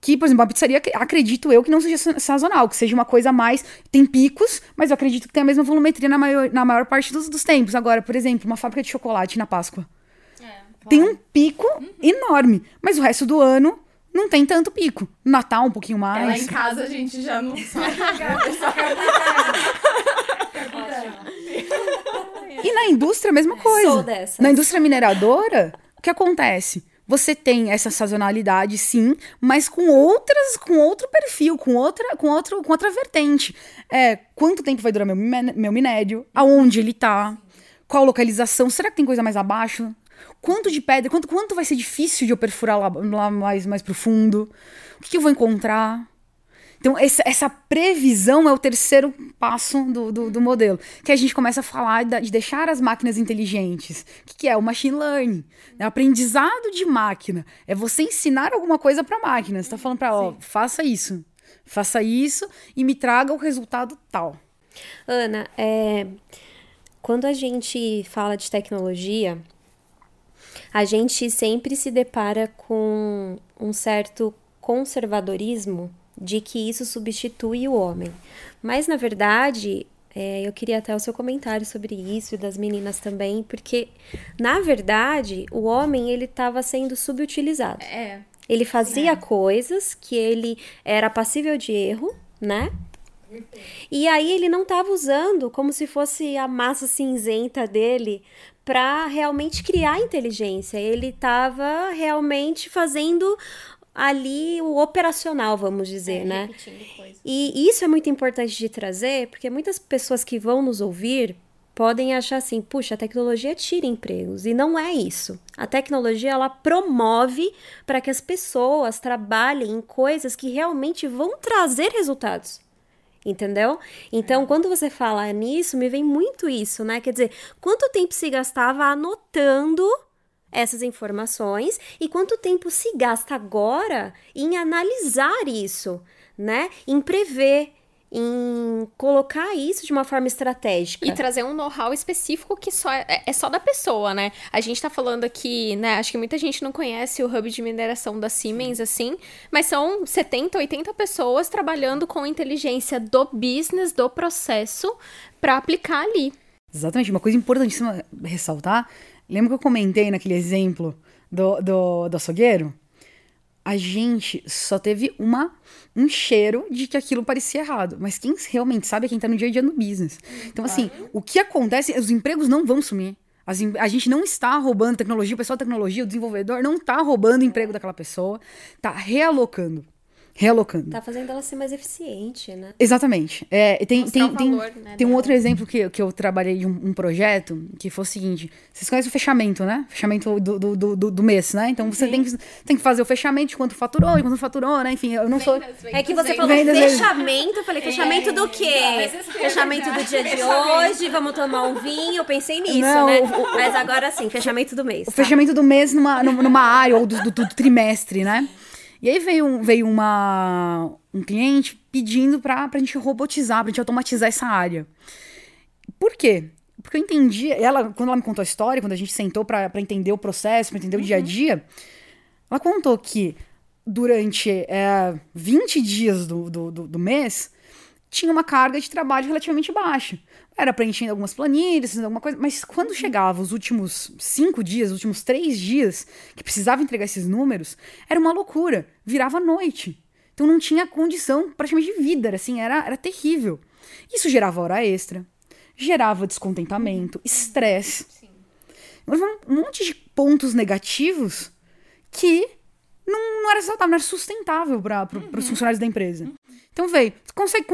que, por exemplo, a pizzaria, acredito eu, que não seja sazonal, que seja uma coisa mais. Tem picos, mas eu acredito que tem a mesma volumetria na maior, na maior parte dos, dos tempos. Agora, por exemplo, uma fábrica de chocolate na Páscoa. É, tem um pico uhum. enorme, mas o resto do ano não tem tanto pico. Natal, um pouquinho mais. Lá em casa a gente já não sabe. e na indústria, a mesma coisa. Sou dessa. Na indústria mineradora, o que acontece? Você tem essa sazonalidade, sim, mas com outras, com outro perfil, com outra, com outro, com outra vertente. É, quanto tempo vai durar meu, meu minério? Aonde ele tá? Qual localização? Será que tem coisa mais abaixo? Quanto de pedra? Quanto, quanto vai ser difícil de eu perfurar lá, lá mais, mais profundo? O que, que eu vou encontrar? Então, essa, essa, previsão é o terceiro passo do, do, do, modelo, que a gente começa a falar de deixar as máquinas inteligentes. O que, que é? O machine learning. É aprendizado de máquina. É você ensinar alguma coisa para a máquina. Você está falando para ela, faça isso, faça isso e me traga o resultado tal. Ana, é, quando a gente fala de tecnologia, a gente sempre se depara com um certo conservadorismo de que isso substitui o homem. Mas, na verdade, é, eu queria até o seu comentário sobre isso e das meninas também, porque, na verdade, o homem ele estava sendo subutilizado. É. Ele fazia é. coisas que ele era passível de erro, né? E aí ele não estava usando como se fosse a massa cinzenta dele para realmente criar inteligência. Ele estava realmente fazendo ali o operacional, vamos dizer, é, né? E isso é muito importante de trazer, porque muitas pessoas que vão nos ouvir podem achar assim, puxa, a tecnologia tira empregos e não é isso. A tecnologia ela promove para que as pessoas trabalhem em coisas que realmente vão trazer resultados. Entendeu? Então, é. quando você fala nisso, me vem muito isso, né? Quer dizer, quanto tempo se gastava anotando essas informações e quanto tempo se gasta agora em analisar isso, né? Em prever, em colocar isso de uma forma estratégica. E trazer um know-how específico que só é, é, só da pessoa, né? A gente tá falando aqui, né? Acho que muita gente não conhece o hub de mineração da Siemens, assim, mas são 70, 80 pessoas trabalhando com inteligência do business, do processo, para aplicar ali. Exatamente. Uma coisa importantíssima ressaltar Lembra que eu comentei naquele exemplo do, do, do açougueiro? A gente só teve uma, um cheiro de que aquilo parecia errado. Mas quem realmente sabe é quem tá no dia a dia no business. Então, assim, o que acontece, os empregos não vão sumir. As, a gente não está roubando tecnologia, o pessoal da tecnologia, o desenvolvedor, não está roubando o emprego daquela pessoa, está realocando realocando. Tá fazendo ela ser mais eficiente, né? Exatamente. É, tem tem, tem, valor, né, tem um outro exemplo que, que eu trabalhei de um, um, projeto que foi o seguinte: vocês conhecem o fechamento, né? Fechamento do, do, do, do mês, né? Então você tem que, tem que fazer o fechamento de quanto faturou, de quanto faturou, né? Enfim, eu não sou. é que você falou vendas, fechamento, eu falei, fechamento é, do quê? Fechamento do dia de hoje, vamos tomar um vinho, eu pensei nisso, não, né? O, Mas agora sim, fechamento do mês. O tá? fechamento do mês numa, numa área ou do, do, do trimestre, né? E aí veio, veio uma, um cliente pedindo para a gente robotizar, para gente automatizar essa área. Por quê? Porque eu entendi, ela, quando ela me contou a história, quando a gente sentou para entender o processo, para entender uhum. o dia a dia, ela contou que durante é, 20 dias do, do, do, do mês, tinha uma carga de trabalho relativamente baixa. Era preenchendo algumas planilhas, alguma coisa, mas quando chegava os últimos cinco dias, os últimos três dias, que precisava entregar esses números, era uma loucura. Virava noite. Então não tinha condição praticamente de vida, assim, era, era terrível. Isso gerava hora extra, gerava descontentamento, estresse. Um monte de pontos negativos que não, não era saudável, não era sustentável para uhum. os funcionários da empresa. Então, veio,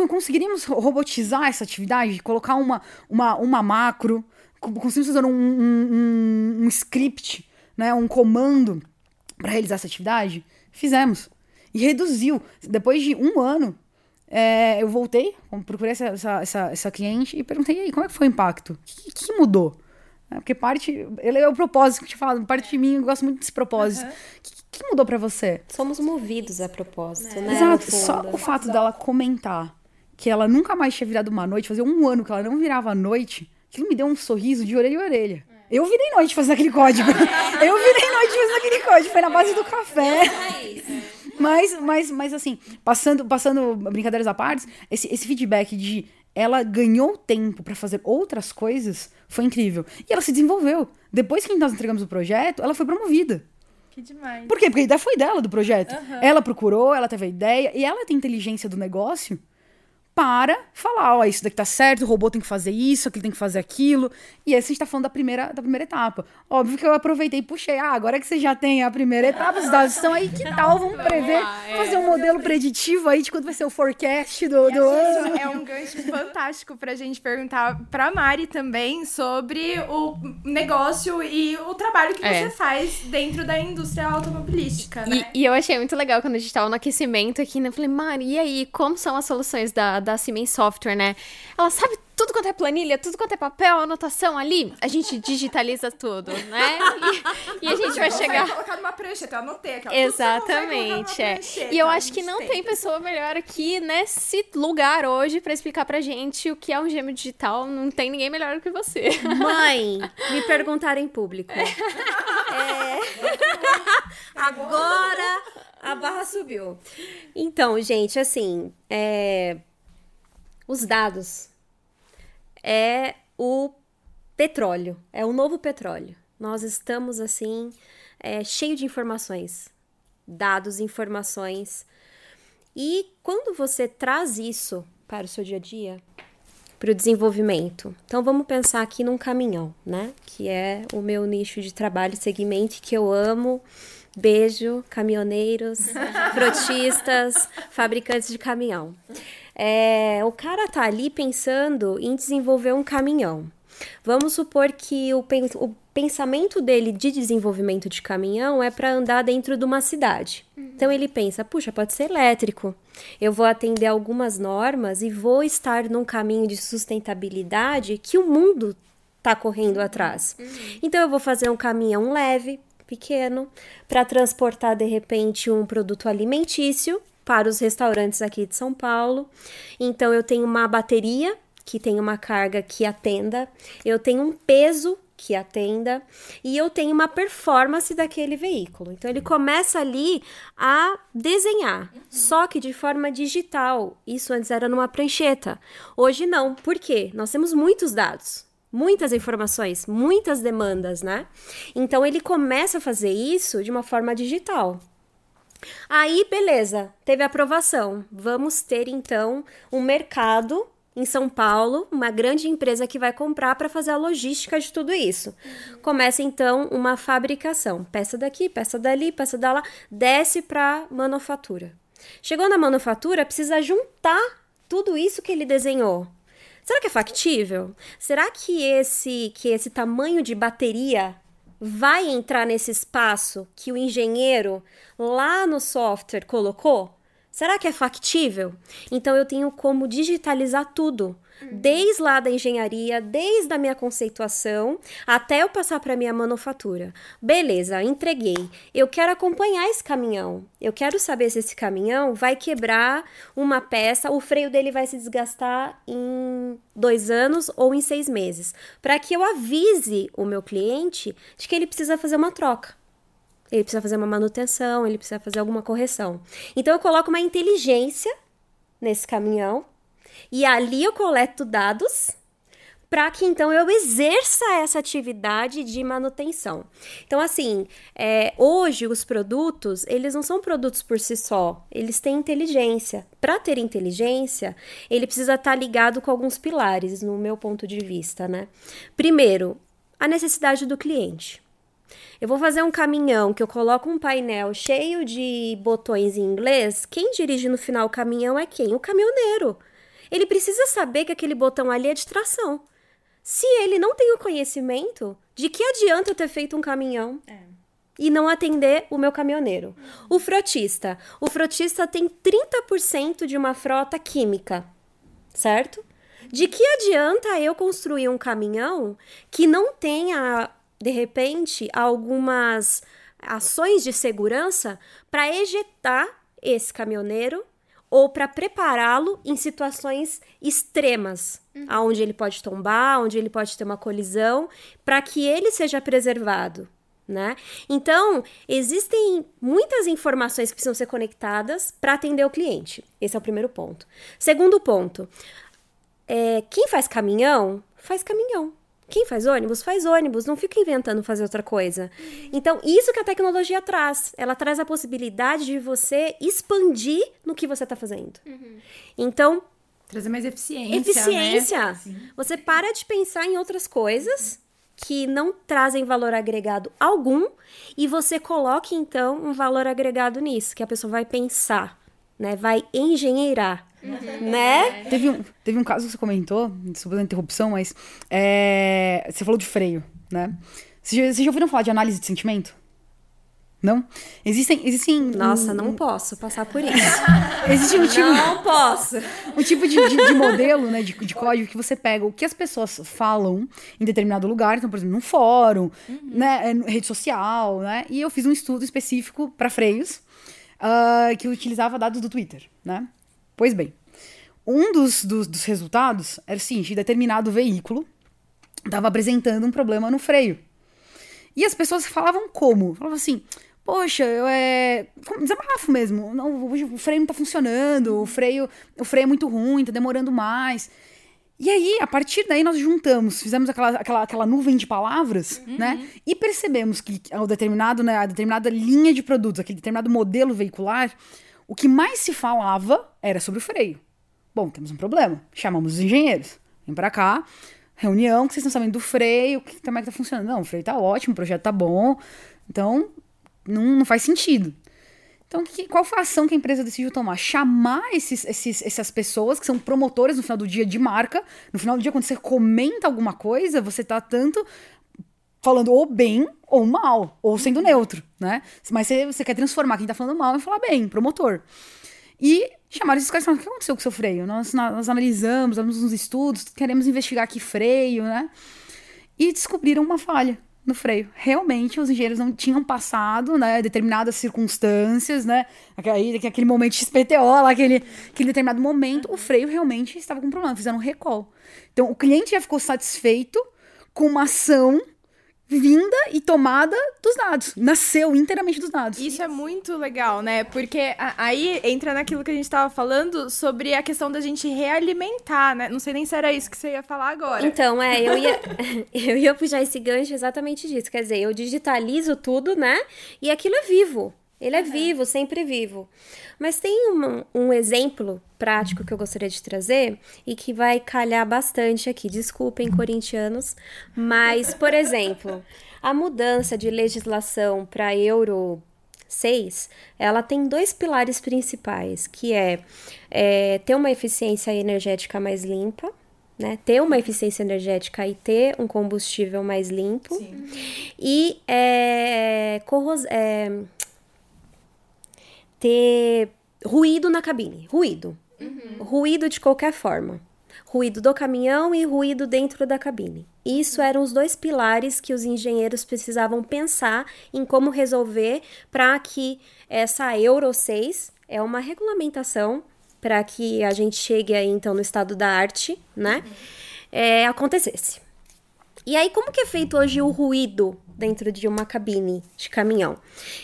conseguiríamos robotizar essa atividade, colocar uma, uma, uma macro, conseguimos fazer um, um, um, script, né, um comando para realizar essa atividade? Fizemos. E reduziu. Depois de um ano, é, eu voltei, procurei essa, essa, essa, essa, cliente e perguntei, aí, como é que foi o impacto? O que, que mudou? É, porque parte. Ele é o propósito que eu te falo, parte de mim, eu gosto muito desse propósito. Uhum. O que, que mudou para você? Somos movidos a propósito, é. né? Exato. Só o fato dela comentar que ela nunca mais tinha virado uma noite, fazia um ano que ela não virava a noite, aquilo me deu um sorriso de orelha a orelha. É. Eu virei noite fazendo aquele código. Eu virei noite fazendo aquele código. Foi na base do café. Mas, mas, mas assim, passando, passando brincadeiras à parte, esse, esse feedback de ela ganhou tempo para fazer outras coisas foi incrível. E ela se desenvolveu. Depois que nós entregamos o projeto, ela foi promovida. Que demais. Por quê? Porque a ideia foi dela do projeto. Ela procurou, ela teve a ideia, e ela tem inteligência do negócio para falar, ó, isso daqui tá certo, o robô tem que fazer isso, aquele tem que fazer aquilo. E esse a gente tá falando da primeira, da primeira etapa. Óbvio que eu aproveitei e puxei, ah, agora que você já tem a primeira etapa, os dados estão aí, que tal? Vamos prever, fazer um modelo preditivo aí de quando vai ser o forecast do, do ano. Isso é um gancho fantástico pra gente perguntar pra Mari também sobre o negócio e o trabalho que É. você faz dentro da indústria automobilística, E, né? e eu achei muito legal quando a gente tava no aquecimento aqui, né? Eu falei, Mari, e aí, como são as soluções da, da Siemens Software, né? Ela sabe tudo quanto é planilha, tudo quanto é papel, anotação ali. A gente digitaliza tudo, né? E, e a gente vai chegar. colocar numa prancheta, eu anotei colocar Exatamente, é. E eu acho que não tem pessoa melhor aqui nesse lugar hoje pra explicar pra gente o que é um gêmeo digital. Não tem ninguém melhor do que você. Mãe, me perguntaram em público. É. Agora a barra subiu. Então, gente, assim, é, os dados é o petróleo, é o novo petróleo. Nós estamos assim, é, cheio de informações, dados, informações. E quando você traz isso para o seu dia a dia, para o desenvolvimento. Então vamos pensar aqui num caminhão, né? Que é o meu nicho de trabalho, segmento que eu amo. Beijo, caminhoneiros, frotistas, fabricantes de caminhão. É, o cara tá ali pensando em desenvolver um caminhão. Vamos supor que o, pen- o pensamento dele de desenvolvimento de caminhão é para andar dentro de uma cidade. Então ele pensa, puxa, pode ser elétrico. Eu vou atender algumas normas e vou estar num caminho de sustentabilidade que o mundo está correndo atrás. Então eu vou fazer um caminhão leve, pequeno, para transportar de repente um produto alimentício para os restaurantes aqui de São Paulo. Então eu tenho uma bateria que tem uma carga que atenda, eu tenho um peso que atenda e eu tenho uma performance daquele veículo. Então ele começa ali a desenhar, só que de forma digital. Isso antes era numa prancheta. Hoje não. Por quê? Nós temos muitos dados. Muitas informações, muitas demandas, né? Então ele começa a fazer isso de uma forma digital. Aí, beleza, teve aprovação. Vamos ter então um mercado em São Paulo, uma grande empresa que vai comprar para fazer a logística de tudo isso. Começa então uma fabricação, peça daqui, peça dali, peça da lá, desce para manufatura. Chegou na manufatura, precisa juntar tudo isso que ele desenhou. Será que é factível? Será que esse que esse tamanho de bateria vai entrar nesse espaço que o engenheiro lá no software colocou? Será que é factível? Então eu tenho como digitalizar tudo, desde lá da engenharia, desde a minha conceituação, até eu passar para minha manufatura. Beleza, entreguei. Eu quero acompanhar esse caminhão. Eu quero saber se esse caminhão vai quebrar uma peça, o freio dele vai se desgastar em dois anos ou em seis meses, para que eu avise o meu cliente de que ele precisa fazer uma troca. Ele precisa fazer uma manutenção, ele precisa fazer alguma correção. Então eu coloco uma inteligência nesse caminhão e ali eu coleto dados para que então eu exerça essa atividade de manutenção. Então, assim, é, hoje os produtos, eles não são produtos por si só, eles têm inteligência. Para ter inteligência, ele precisa estar ligado com alguns pilares, no meu ponto de vista, né? Primeiro, a necessidade do cliente. Eu vou fazer um caminhão que eu coloco um painel cheio de botões em inglês. Quem dirige no final o caminhão é quem? O caminhoneiro. Ele precisa saber que aquele botão ali é de tração. Se ele não tem o conhecimento, de que adianta eu ter feito um caminhão e não atender o meu caminhoneiro? O frotista. O frotista tem 30% de uma frota química, certo? De que adianta eu construir um caminhão que não tenha, de repente, algumas ações de segurança para ejetar esse caminhoneiro ou para prepará-lo em situações extremas, uhum. aonde ele pode tombar, onde ele pode ter uma colisão, para que ele seja preservado. Né? Então, existem muitas informações que precisam ser conectadas para atender o cliente. Esse é o primeiro ponto. Segundo ponto, é, quem faz caminhão, faz caminhão. Quem faz ônibus, faz ônibus, não fica inventando fazer outra coisa. Então, isso que a tecnologia traz. Ela traz a possibilidade de você expandir no que você está fazendo. Uhum. Então. Trazer mais eficiência. Eficiência. Né? Você para de pensar em outras coisas que não trazem valor agregado algum e você coloque, então, um valor agregado nisso, que a pessoa vai pensar, né? Vai engenheirar. Uhum. Né? Teve um, teve um caso que você comentou, desculpa a interrupção, mas é, você falou de freio, né? Vocês já, já ouviram falar de análise de sentimento? Não? Existem. existem Nossa, um, não posso passar por isso. Existe um tipo. Não posso. Um tipo de, de, de modelo, né? De, de, código que você pega o que as pessoas falam em determinado lugar, então, por exemplo, num fórum, uhum. né? Rede social, né? E eu fiz um estudo específico para freios uh, que utilizava dados do Twitter, né? Pois bem, um dos, dos, dos resultados era o seguinte: determinado veículo estava apresentando um problema no freio. E as pessoas falavam como? Falavam assim: poxa, eu é. Desabafo mesmo. Não, o freio não tá funcionando, o freio, o freio é muito ruim, tá demorando mais. E aí, a partir daí, nós juntamos, fizemos aquela, aquela, aquela nuvem de palavras, uhum. né? E percebemos que o determinado, né, a determinada linha de produtos, aquele determinado modelo veicular, o que mais se falava era sobre o freio. Bom, temos um problema. Chamamos os engenheiros. Vem para cá, reunião, que vocês estão sabendo do freio, que, como é que tá funcionando. Não, o freio tá ótimo, o projeto tá bom. Então, não, não faz sentido. Então, que, qual foi a ação que a empresa decidiu tomar? Chamar esses, esses, essas pessoas que são promotores no final do dia de marca. No final do dia, quando você comenta alguma coisa, você tá tanto falando ou bem ou mal, ou sendo neutro, né? Mas você, quer transformar quem tá falando mal e falar bem, promotor. E chamaram esses caras e falaram: o que aconteceu com o seu freio? Nós, nós analisamos, damos uns estudos, queremos investigar aqui freio, né? E descobriram uma falha no freio. Realmente, os engenheiros não tinham passado, né, determinadas circunstâncias, né, aquele, aquele momento de XPTO, lá, aquele, aquele determinado momento, o freio realmente estava com problema, fizeram um recall. Então, o cliente já ficou satisfeito com uma ação vinda e tomada dos dados. Nasceu inteiramente dos dados. Isso é muito legal, né? Porque aí entra naquilo que a gente estava falando sobre a questão da gente realimentar, né? Não sei nem se era isso que você ia falar agora. Então, é, eu ia, eu ia puxar esse gancho exatamente disso. Quer dizer, eu digitalizo tudo, né? E aquilo é vivo. Ele é uhum. vivo, sempre vivo. Mas tem um, um, exemplo prático que eu gostaria de trazer e que vai calhar bastante aqui. Desculpem, corintianos. Mas, por exemplo, a mudança de legislação para Euro 6, ela tem dois pilares principais, que é, é ter uma eficiência energética mais limpa, né? Ter uma eficiência energética e ter um combustível mais limpo. Sim. E é, corros é, ter ruído na cabine. Ruído. Uhum. Ruído de qualquer forma. Ruído do caminhão e ruído dentro da cabine. Isso eram os dois pilares que os engenheiros precisavam pensar em como resolver para que essa Euro 6 é uma regulamentação para que a gente chegue aí então no estado da arte, né? Uhum. É, acontecesse. E aí, como que é feito hoje o ruído dentro de uma cabine de caminhão?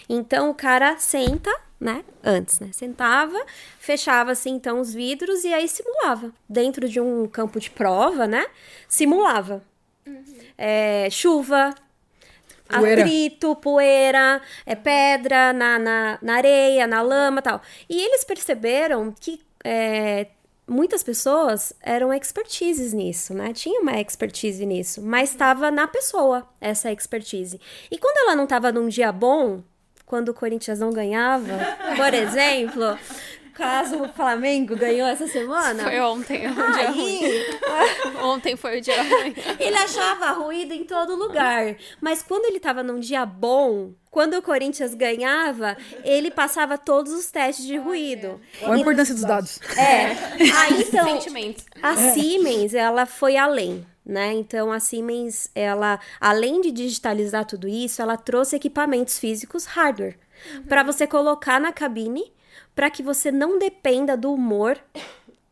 Então, o cara senta, né? Antes, né? Sentava, fechava assim então os vidros e aí simulava. Dentro de um campo de prova, né? Simulava. Uhum. É, chuva, poeira. atrito, poeira, é, pedra na, na, na areia, na lama tal. E eles perceberam que é, muitas pessoas eram expertises nisso, né? Tinha uma expertise nisso, mas estava na pessoa essa expertise. E quando ela não estava num dia bom, quando o Corinthians não ganhava, por exemplo, caso o Flamengo ganhou essa semana. Foi ontem, o dia ruim. ontem foi o dia ruim. Ele achava ruído em todo lugar. Mas quando ele tava num dia bom, quando o Corinthians ganhava, ele passava todos os testes de ruído. Olha a importância dos dados. É. Aí, então, a Siemens, ela foi além né? Então a Siemens, ela além de digitalizar tudo isso, ela trouxe equipamentos físicos hardware uhum. para você colocar na cabine para que você não dependa do humor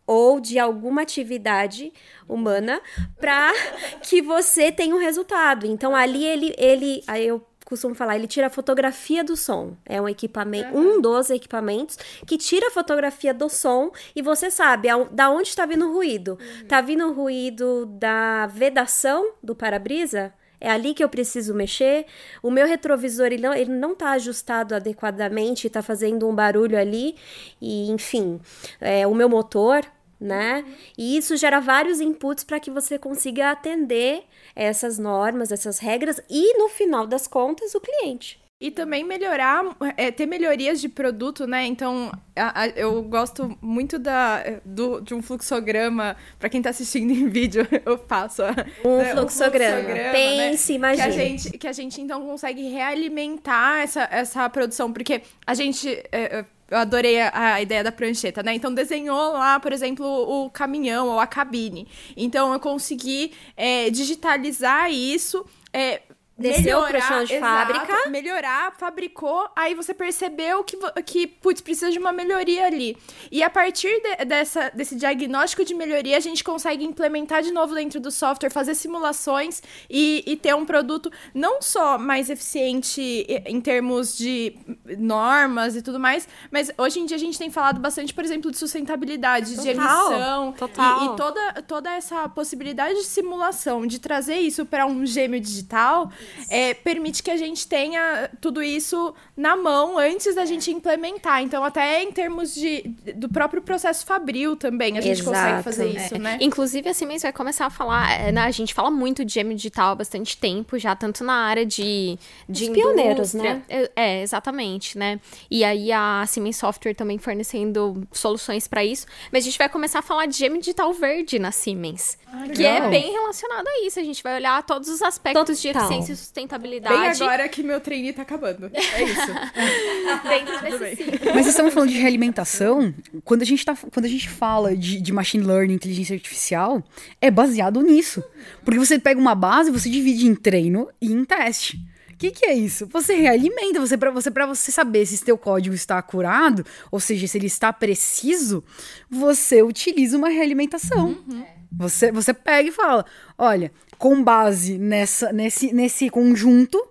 ou de alguma atividade humana para que você tenha um resultado. Então ali ele ele aí eu costumo falar, ele tira a fotografia do som. É um equipamento, uhum. um dos equipamentos que tira a fotografia do som e você sabe a, da onde está vindo o ruído. Uhum. Tá vindo o ruído da vedação do para-brisa? É ali que eu preciso mexer. O meu retrovisor ele não, ele não tá ajustado adequadamente, está fazendo um barulho ali. E, enfim, é, o meu motor, né? E isso gera vários inputs para que você consiga atender essas normas, essas regras e no final das contas o cliente. E também melhorar, é, ter melhorias de produto, né? Então, a, a, eu gosto muito da, do, de um fluxograma. Para quem tá assistindo em vídeo, eu faço. Um, né? fluxograma. um fluxograma. Né? Pense, né? imagine. Que a, gente, que a gente, então, consegue realimentar essa, essa produção. Porque a gente... É, eu adorei a, a, ideia da prancheta, né? Então desenhou lá, por exemplo, o caminhão ou a cabine. Então eu consegui é, digitalizar isso. É, Desceu melhorar, pro chão de exato, fábrica. Melhorar, fabricou, aí você percebeu que, que putz, precisa de uma melhoria ali. E a partir de, dessa, desse diagnóstico de melhoria, a gente consegue implementar de novo dentro do software, fazer simulações e, e ter um produto não só mais eficiente em termos de normas e tudo mais, mas hoje em dia a gente tem falado bastante, por exemplo, de sustentabilidade, total, de emissão. Total. E, e toda, toda essa possibilidade de simulação, de trazer isso para um gêmeo digital é, permite que a gente tenha tudo isso na mão antes da gente implementar. Então, até em termos de, do próprio processo fabril também, a gente Exato. consegue fazer isso, é. né? Inclusive, a Siemens vai começar a falar, é, né, a gente fala muito de gêmeo digital há bastante tempo já, tanto na área de, de Os pioneiros, né? É, é, exatamente, né? E aí a Siemens Software também fornecendo soluções para isso. Mas a gente vai começar a falar de gêmeo digital verde na Siemens, ah, que é bem relacionado a isso. A gente vai olhar todos os aspectos Total. de eficiência sustentabilidade. Bem agora que meu treine tá acabando. É isso. Dentro desse Mas estamos falando de realimentação, quando a gente, tá, quando a gente fala de, de machine learning, inteligência artificial, é baseado nisso. Porque você pega uma base, você divide em treino e em teste. O que, que é isso? Você realimenta, você para você, você saber se seu código está acurado, ou seja, se ele está preciso, você utiliza uma realimentação. Uhum. Você, você pega e fala: olha, com base nessa, nesse, nesse conjunto,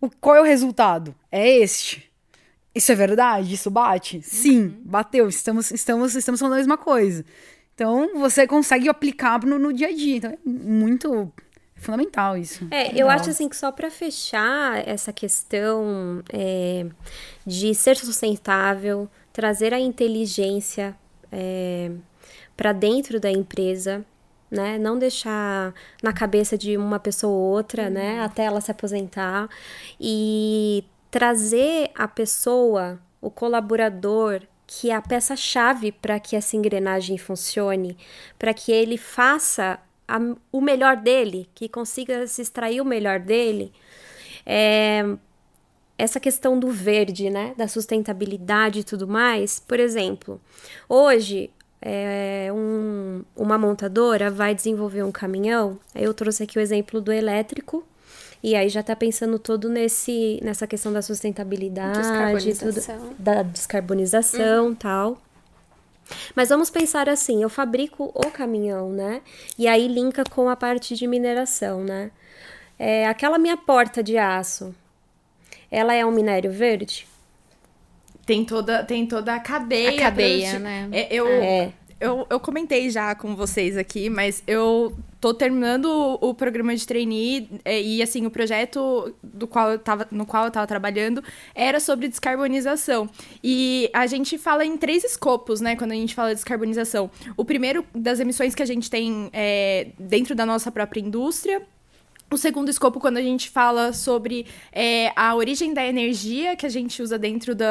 o, qual é o resultado? É este. Isso é verdade? Isso bate? Uhum. Sim, bateu. Estamos, estamos, estamos falando a mesma coisa. Então, você consegue aplicar no, no dia a dia. Então, é muito fundamental isso. É, Legal. eu acho assim que só para fechar essa questão é, de ser sustentável, trazer a inteligência é, para dentro da empresa, né? Não deixar na cabeça de uma pessoa ou outra, né? uhum. Até ela se aposentar. E trazer a pessoa, o colaborador, que é a peça-chave para que essa engrenagem funcione, para que ele faça a, o melhor dele, que consiga se extrair o melhor dele. É, essa questão do verde, né, da sustentabilidade e tudo mais. Por exemplo, hoje é, um, uma montadora vai desenvolver um caminhão, eu trouxe aqui o exemplo do elétrico, e aí já está pensando todo nesse, nessa questão da sustentabilidade, descarbonização. Tudo, da descarbonização uhum. tal. Mas vamos pensar assim, eu fabrico o caminhão, né? E aí linka com a parte de mineração, né? É, aquela minha porta de aço, ela é um minério verde? Tem toda, tem toda a cadeia. A cadeia, né? É, eu, é. Eu, eu comentei já com vocês aqui, mas eu tô terminando o, o programa de trainee é, e, assim, o projeto do qual eu tava, no qual eu estava trabalhando era sobre descarbonização. E a gente fala em três escopos, né, quando a gente fala de descarbonização. O primeiro das emissões que a gente tem é, dentro da nossa própria indústria, o segundo escopo, quando a gente fala sobre é, a origem da energia que a gente usa dentro do,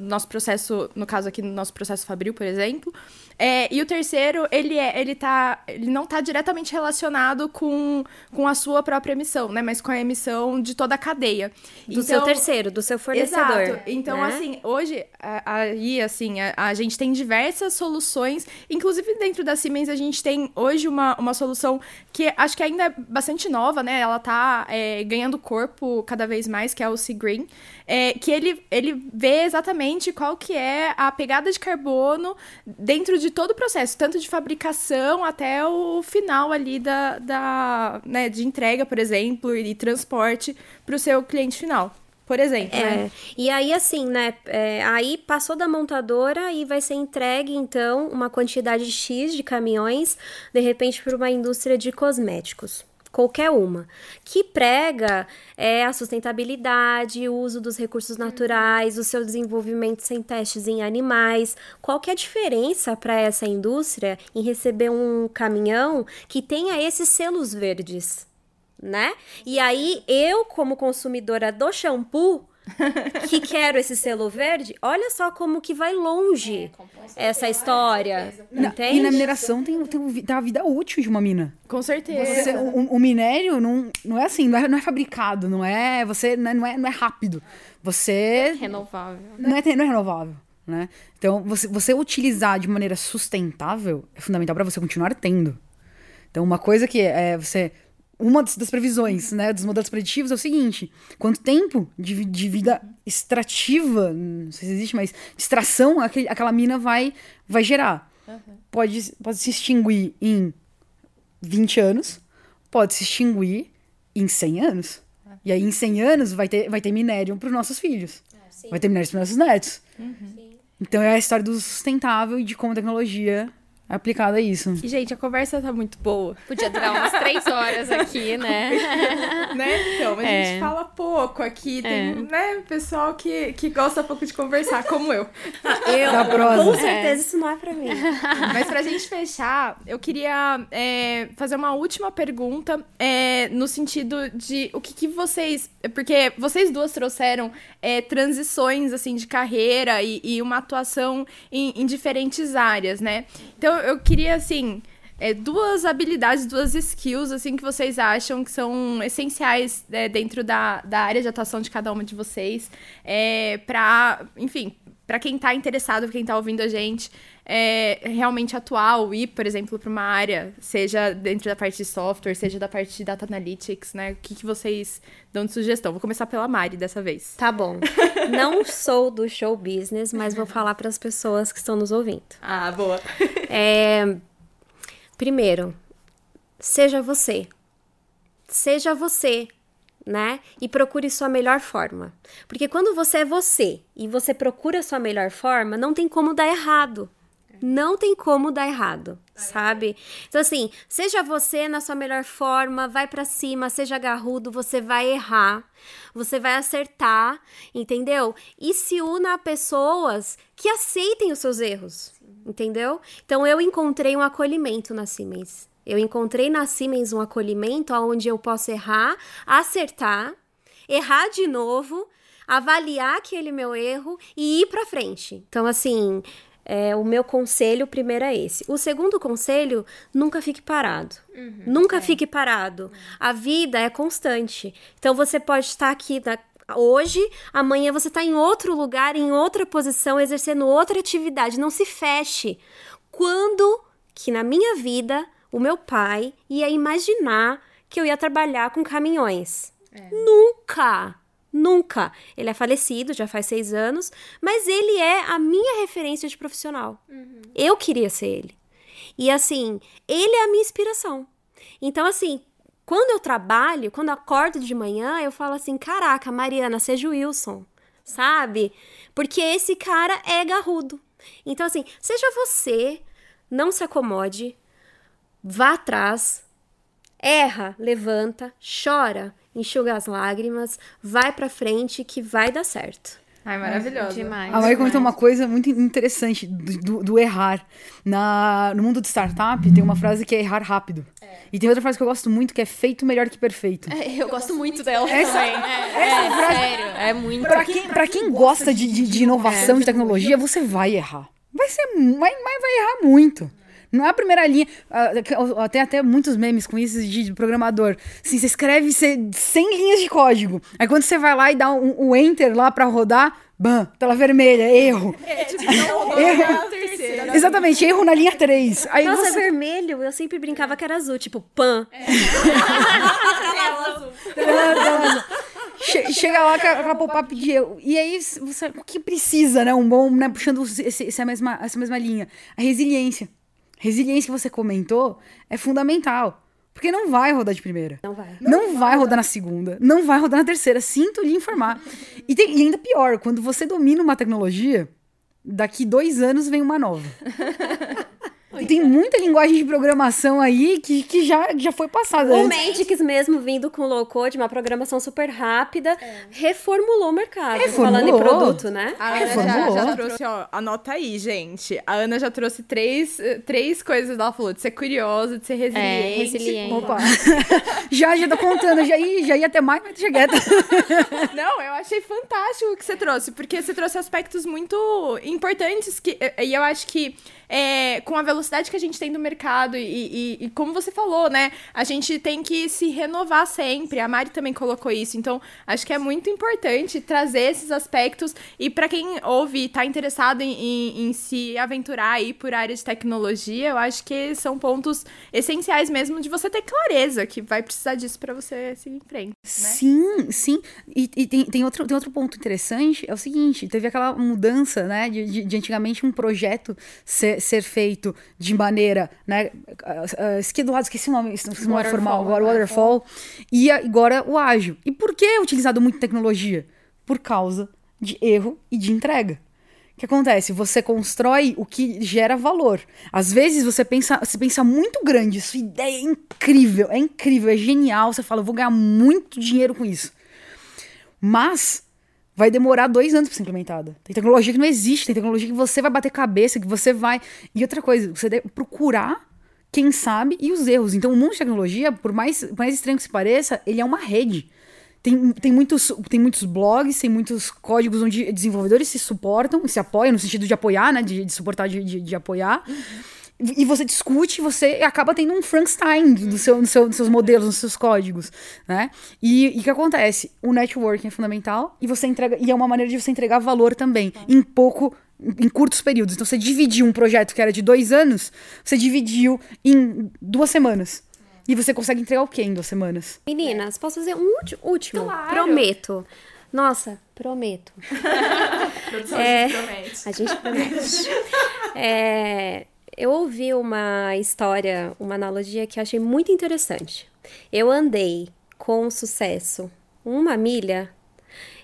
nosso processo, no caso aqui no nosso processo fabril, por exemplo. É, e o terceiro, ele, é, ele, tá, ele não está diretamente relacionado com, com a sua própria emissão, né? Mas com a emissão de toda a cadeia. Do então, seu terceiro, do seu fornecedor. Exato. Então, né? assim, hoje, aí, assim, a, a, gente tem diversas soluções. Inclusive, dentro da Siemens, a gente tem hoje uma, uma solução que acho que ainda é bastante nova, né? ela tá é, ganhando corpo cada vez mais, que é o Sea Green, é, que ele, ele vê exatamente qual que é a pegada de carbono dentro de todo o processo, tanto de fabricação até o final ali da, da né, de entrega, por exemplo, e transporte para o seu cliente final por exemplo. É. Né? E aí, assim, né? É, aí passou da montadora e vai ser entregue, então, uma quantidade X de caminhões, de repente, para uma indústria de cosméticos. Qualquer uma, que prega é, a sustentabilidade, o uso dos recursos naturais, o seu desenvolvimento sem testes em animais. Qual que é a diferença para essa indústria em receber um caminhão que tenha esses selos verdes? né? E aí, eu, como consumidora do shampoo, que quero esse selo verde, olha só como que vai longe é, essa história. Na, entende? e na mineração tem, tem, tem, a vida útil de uma mina. Com certeza. Você, o, o, minério não, não é assim, não é, não é fabricado, não é. Você não é, não é, não é rápido. Você. Renovável. Não é, não é renovável. Né? Então, você, você utilizar de maneira sustentável é fundamental para você continuar tendo. Então, uma coisa que é você uma das previsões, né, dos modelos preditivos é o seguinte: quanto tempo de, de vida extrativa, não sei se existe, mas de extração aquele, aquela mina vai, vai gerar. Uhum. Pode, pode se extinguir em 20 anos, pode se extinguir em 100 anos. Uhum. E aí, em 100 anos, vai ter, vai ter minério para os nossos filhos. É, vai ter minério para os nossos netos. Uhum. Então, é a história do sustentável e de como a tecnologia aplicado a isso. E, gente, a conversa tá muito boa. Podia durar umas três horas aqui, né? né? Então, a é. gente fala pouco aqui. Tem, é. né, pessoal que, que gosta pouco de conversar, como eu. Eu, da prosa. com certeza, isso não é pra mim. Mas pra gente fechar, eu queria é, fazer uma última pergunta é, no sentido de o que, que vocês... Porque vocês duas trouxeram é, transições, assim, de carreira e, e uma atuação em, em diferentes áreas, né? Então, eu queria, assim, é, duas habilidades, duas skills, assim, que vocês acham que são essenciais é, dentro da, da área de atuação de cada uma de vocês, é, para, enfim, para quem está interessado, quem está ouvindo a gente, é, realmente atuar ou ir, por exemplo, para uma área, seja dentro da parte de software, seja da parte de data analytics, né? O que, que vocês dão de sugestão? Vou começar pela Mari dessa vez. Tá bom. Não sou do show business, mas vou falar para as pessoas que estão nos ouvindo. Ah, boa. É, primeiro, seja você. Seja você né? E procure sua melhor forma. Porque quando você é você e você procura sua melhor forma, não tem como dar errado. Não tem como dar errado, sabe? Então, assim, seja você na sua melhor forma, vai para cima, seja agarrudo, você vai errar, você vai acertar, entendeu? E se una a pessoas que aceitem os seus erros, entendeu? Então, eu encontrei um acolhimento na Siemens. Eu encontrei na Siemens um acolhimento onde eu posso errar, acertar, errar de novo, avaliar aquele meu erro e ir para frente. Então, assim, é, o meu conselho primeiro é esse. O segundo conselho, nunca fique parado. Uhum, nunca é. fique parado. A vida é constante. Então você pode estar aqui na, hoje, amanhã você está em outro lugar, em outra posição, exercendo outra atividade. Não se feche. Quando que na minha vida o meu pai ia imaginar que eu ia trabalhar com caminhões? É. Nunca! Nunca. Ele é falecido, já faz seis anos, mas ele é a minha referência de profissional. Uhum. Eu queria ser ele. E assim, ele é a minha inspiração. Então, assim, quando eu trabalho, quando eu acordo de manhã, eu falo assim: caraca, Mariana, seja o Wilson, sabe? Porque esse cara é garrudo. Então, assim, seja você, não se acomode, vá atrás, erra, levanta, chora enxuga as lágrimas, vai pra frente que vai dar certo. Ai, maravilhoso. Demais. A Mari comentou uma coisa muito interessante do, do, do, errar. Na, no mundo de startup, tem uma frase que é errar rápido. É. E tem outra frase que eu gosto muito, que é feito melhor que perfeito. É, eu, eu, gosto muito dela essa, também. É, essa é, frase, sério, é muito. Pra quem, pra quem gosta de, de, de inovação, de tecnologia, você vai errar. Vai ser, vai, vai errar muito. Não é a primeira linha. Uh, tem até muitos memes com isso de programador. Assim, você escreve 100 linhas de código. Aí quando você vai lá e dá o um, um enter lá para rodar, ban, tela vermelha, erro. É, tipo, não na terceira. Exatamente, erro na linha 3. Aí Nossa, você... é vermelho. Eu sempre brincava que era azul, tipo, pan. Che- Chega lá com a, com a pop-up de erro. E aí, você, o que precisa, né? Um bom, né? Puxando esse- essa, mesma, essa mesma linha. A resiliência. Resiliência que você comentou é fundamental. Porque não vai rodar de primeira. Não vai. Não, vai rodar na segunda. Não vai rodar na terceira. Sinto lhe informar. E, tem- e ainda pior, quando você domina uma tecnologia, daqui dois anos vem uma nova. E tem muita linguagem de programação aí que, que já, já foi passada. O antes. Mendix mesmo vindo com low code, uma programação super rápida, reformulou o mercado. Reformulou. Falando em produto, né? A Ana já, Reformulou. já trouxe, ó, anota aí, gente. A Ana já trouxe três, eh, três coisas. Ela falou de ser curiosa, de ser resiliente. É, resiliente. Opa. já, já tô contando, já ia, já ia até mais, mas até. Não, eu achei fantástico o que você trouxe, porque você trouxe aspectos muito importantes que, e eu acho que é, com a velocidade que a gente tem do mercado e, e- e como você falou, né, a gente tem que se renovar sempre. A Mari também colocou isso, então acho que é muito importante trazer esses aspectos e para quem ouve e tá interessado em, em- em se aventurar aí por área de tecnologia, eu acho que são pontos essenciais mesmo de você ter clareza que vai precisar disso para você seguir em frente. Sim, sim. E, e tem, tem, outro, tem outro ponto interessante, é o seguinte, teve aquela mudança, né, de, de, de antigamente um projeto ser, ser feito de maneira, né, uh, esqueci do lado, esqueci o nome, esqueci o nome formal, agora o waterfall, e agora o ágil. E por que é utilizado muito tecnologia? Por causa de erro e de entrega. O que acontece? Você constrói o que gera valor. Às vezes você pensa, você pensa muito grande, sua ideia é incrível, é incrível, é genial. Você fala, eu vou ganhar muito dinheiro com isso. Mas vai demorar dois anos para ser implementada. Tem tecnologia que não existe, tem tecnologia que você vai bater cabeça, que você vai. E outra coisa, você deve procurar quem sabe e os erros. Então, o mundo de tecnologia, por mais, por mais estranho que se pareça, ele é uma rede. Tem, tem, muitos, tem muitos blogs, tem muitos códigos onde desenvolvedores se suportam, se apoiam, no sentido de apoiar, né? De, de suportar, de, de, de apoiar. E você discute, você acaba tendo um Frankenstein do seu, do seu, dos seus modelos, dos seus códigos, né? E e o que acontece? O networking é fundamental e você entrega e é uma maneira de você entregar valor também em pouco, em curtos períodos. Então você dividiu um projeto que era de dois anos, você dividiu em duas semanas e você consegue entregar o quê em duas semanas? Meninas, posso fazer um último? Claro. Prometo. Nossa, prometo. Produção É. a gente promete. A gente promete. É, eu ouvi uma história, uma analogia que eu achei muito interessante. Eu andei com sucesso uma milha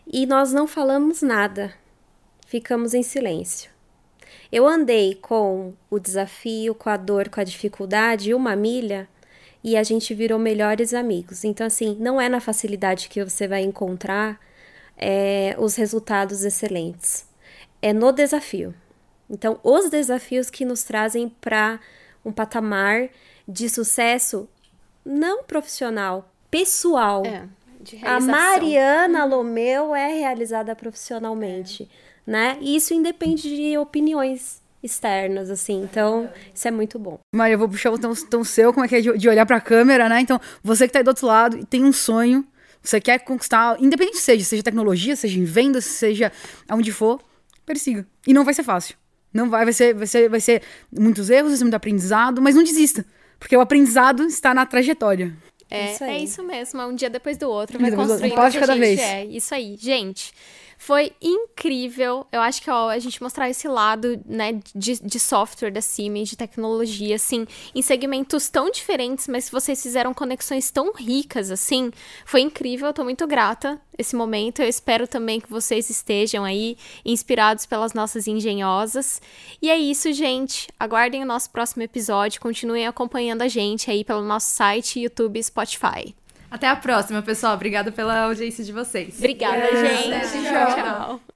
e nós não falamos nada. Ficamos em silêncio. Eu andei com o desafio, com a dor, com a dificuldade uma milha e a gente virou melhores amigos. Então, assim, não é na facilidade que você vai encontrar é, os resultados excelentes. É no desafio. Então, os desafios que nos trazem para um patamar de sucesso não profissional, pessoal. É, de A. Mariana Lomeu é realizada profissionalmente, né? E isso independe de opiniões externas, assim. Então, isso é muito bom. Maria, eu vou puxar o tão, tão seu, como é que é de, de olhar pra câmera, né? Então, você que tá aí do outro lado e tem um sonho, você quer conquistar, independente seja, seja tecnologia, seja em vendas, seja aonde for, persiga. E não vai ser fácil. Não vai, vai ser, vai ser, vai ser muitos erros, vai ser muito aprendizado, mas não desista. Porque o aprendizado está na trajetória. É, Isso é isso mesmo, é um dia depois do outro, Um vai construindo o que a gente vez. é. Isso aí, gente. Foi incrível. Eu acho que ó, a gente mostrar esse lado, né, de, de software da Siemens, de tecnologia, assim, em segmentos tão diferentes, mas vocês fizeram conexões tão ricas, assim, foi incrível. Eu tô muito grata esse momento. Eu espero também que vocês estejam aí inspirados pelas nossas engenhosas. E é isso, gente. Aguardem o nosso próximo episódio. Continuem acompanhando a gente aí pelo nosso site, YouTube e Spotify. Até a próxima, pessoal. Obrigada pela audiência de vocês. Obrigada, gente. Tchau. Tchau.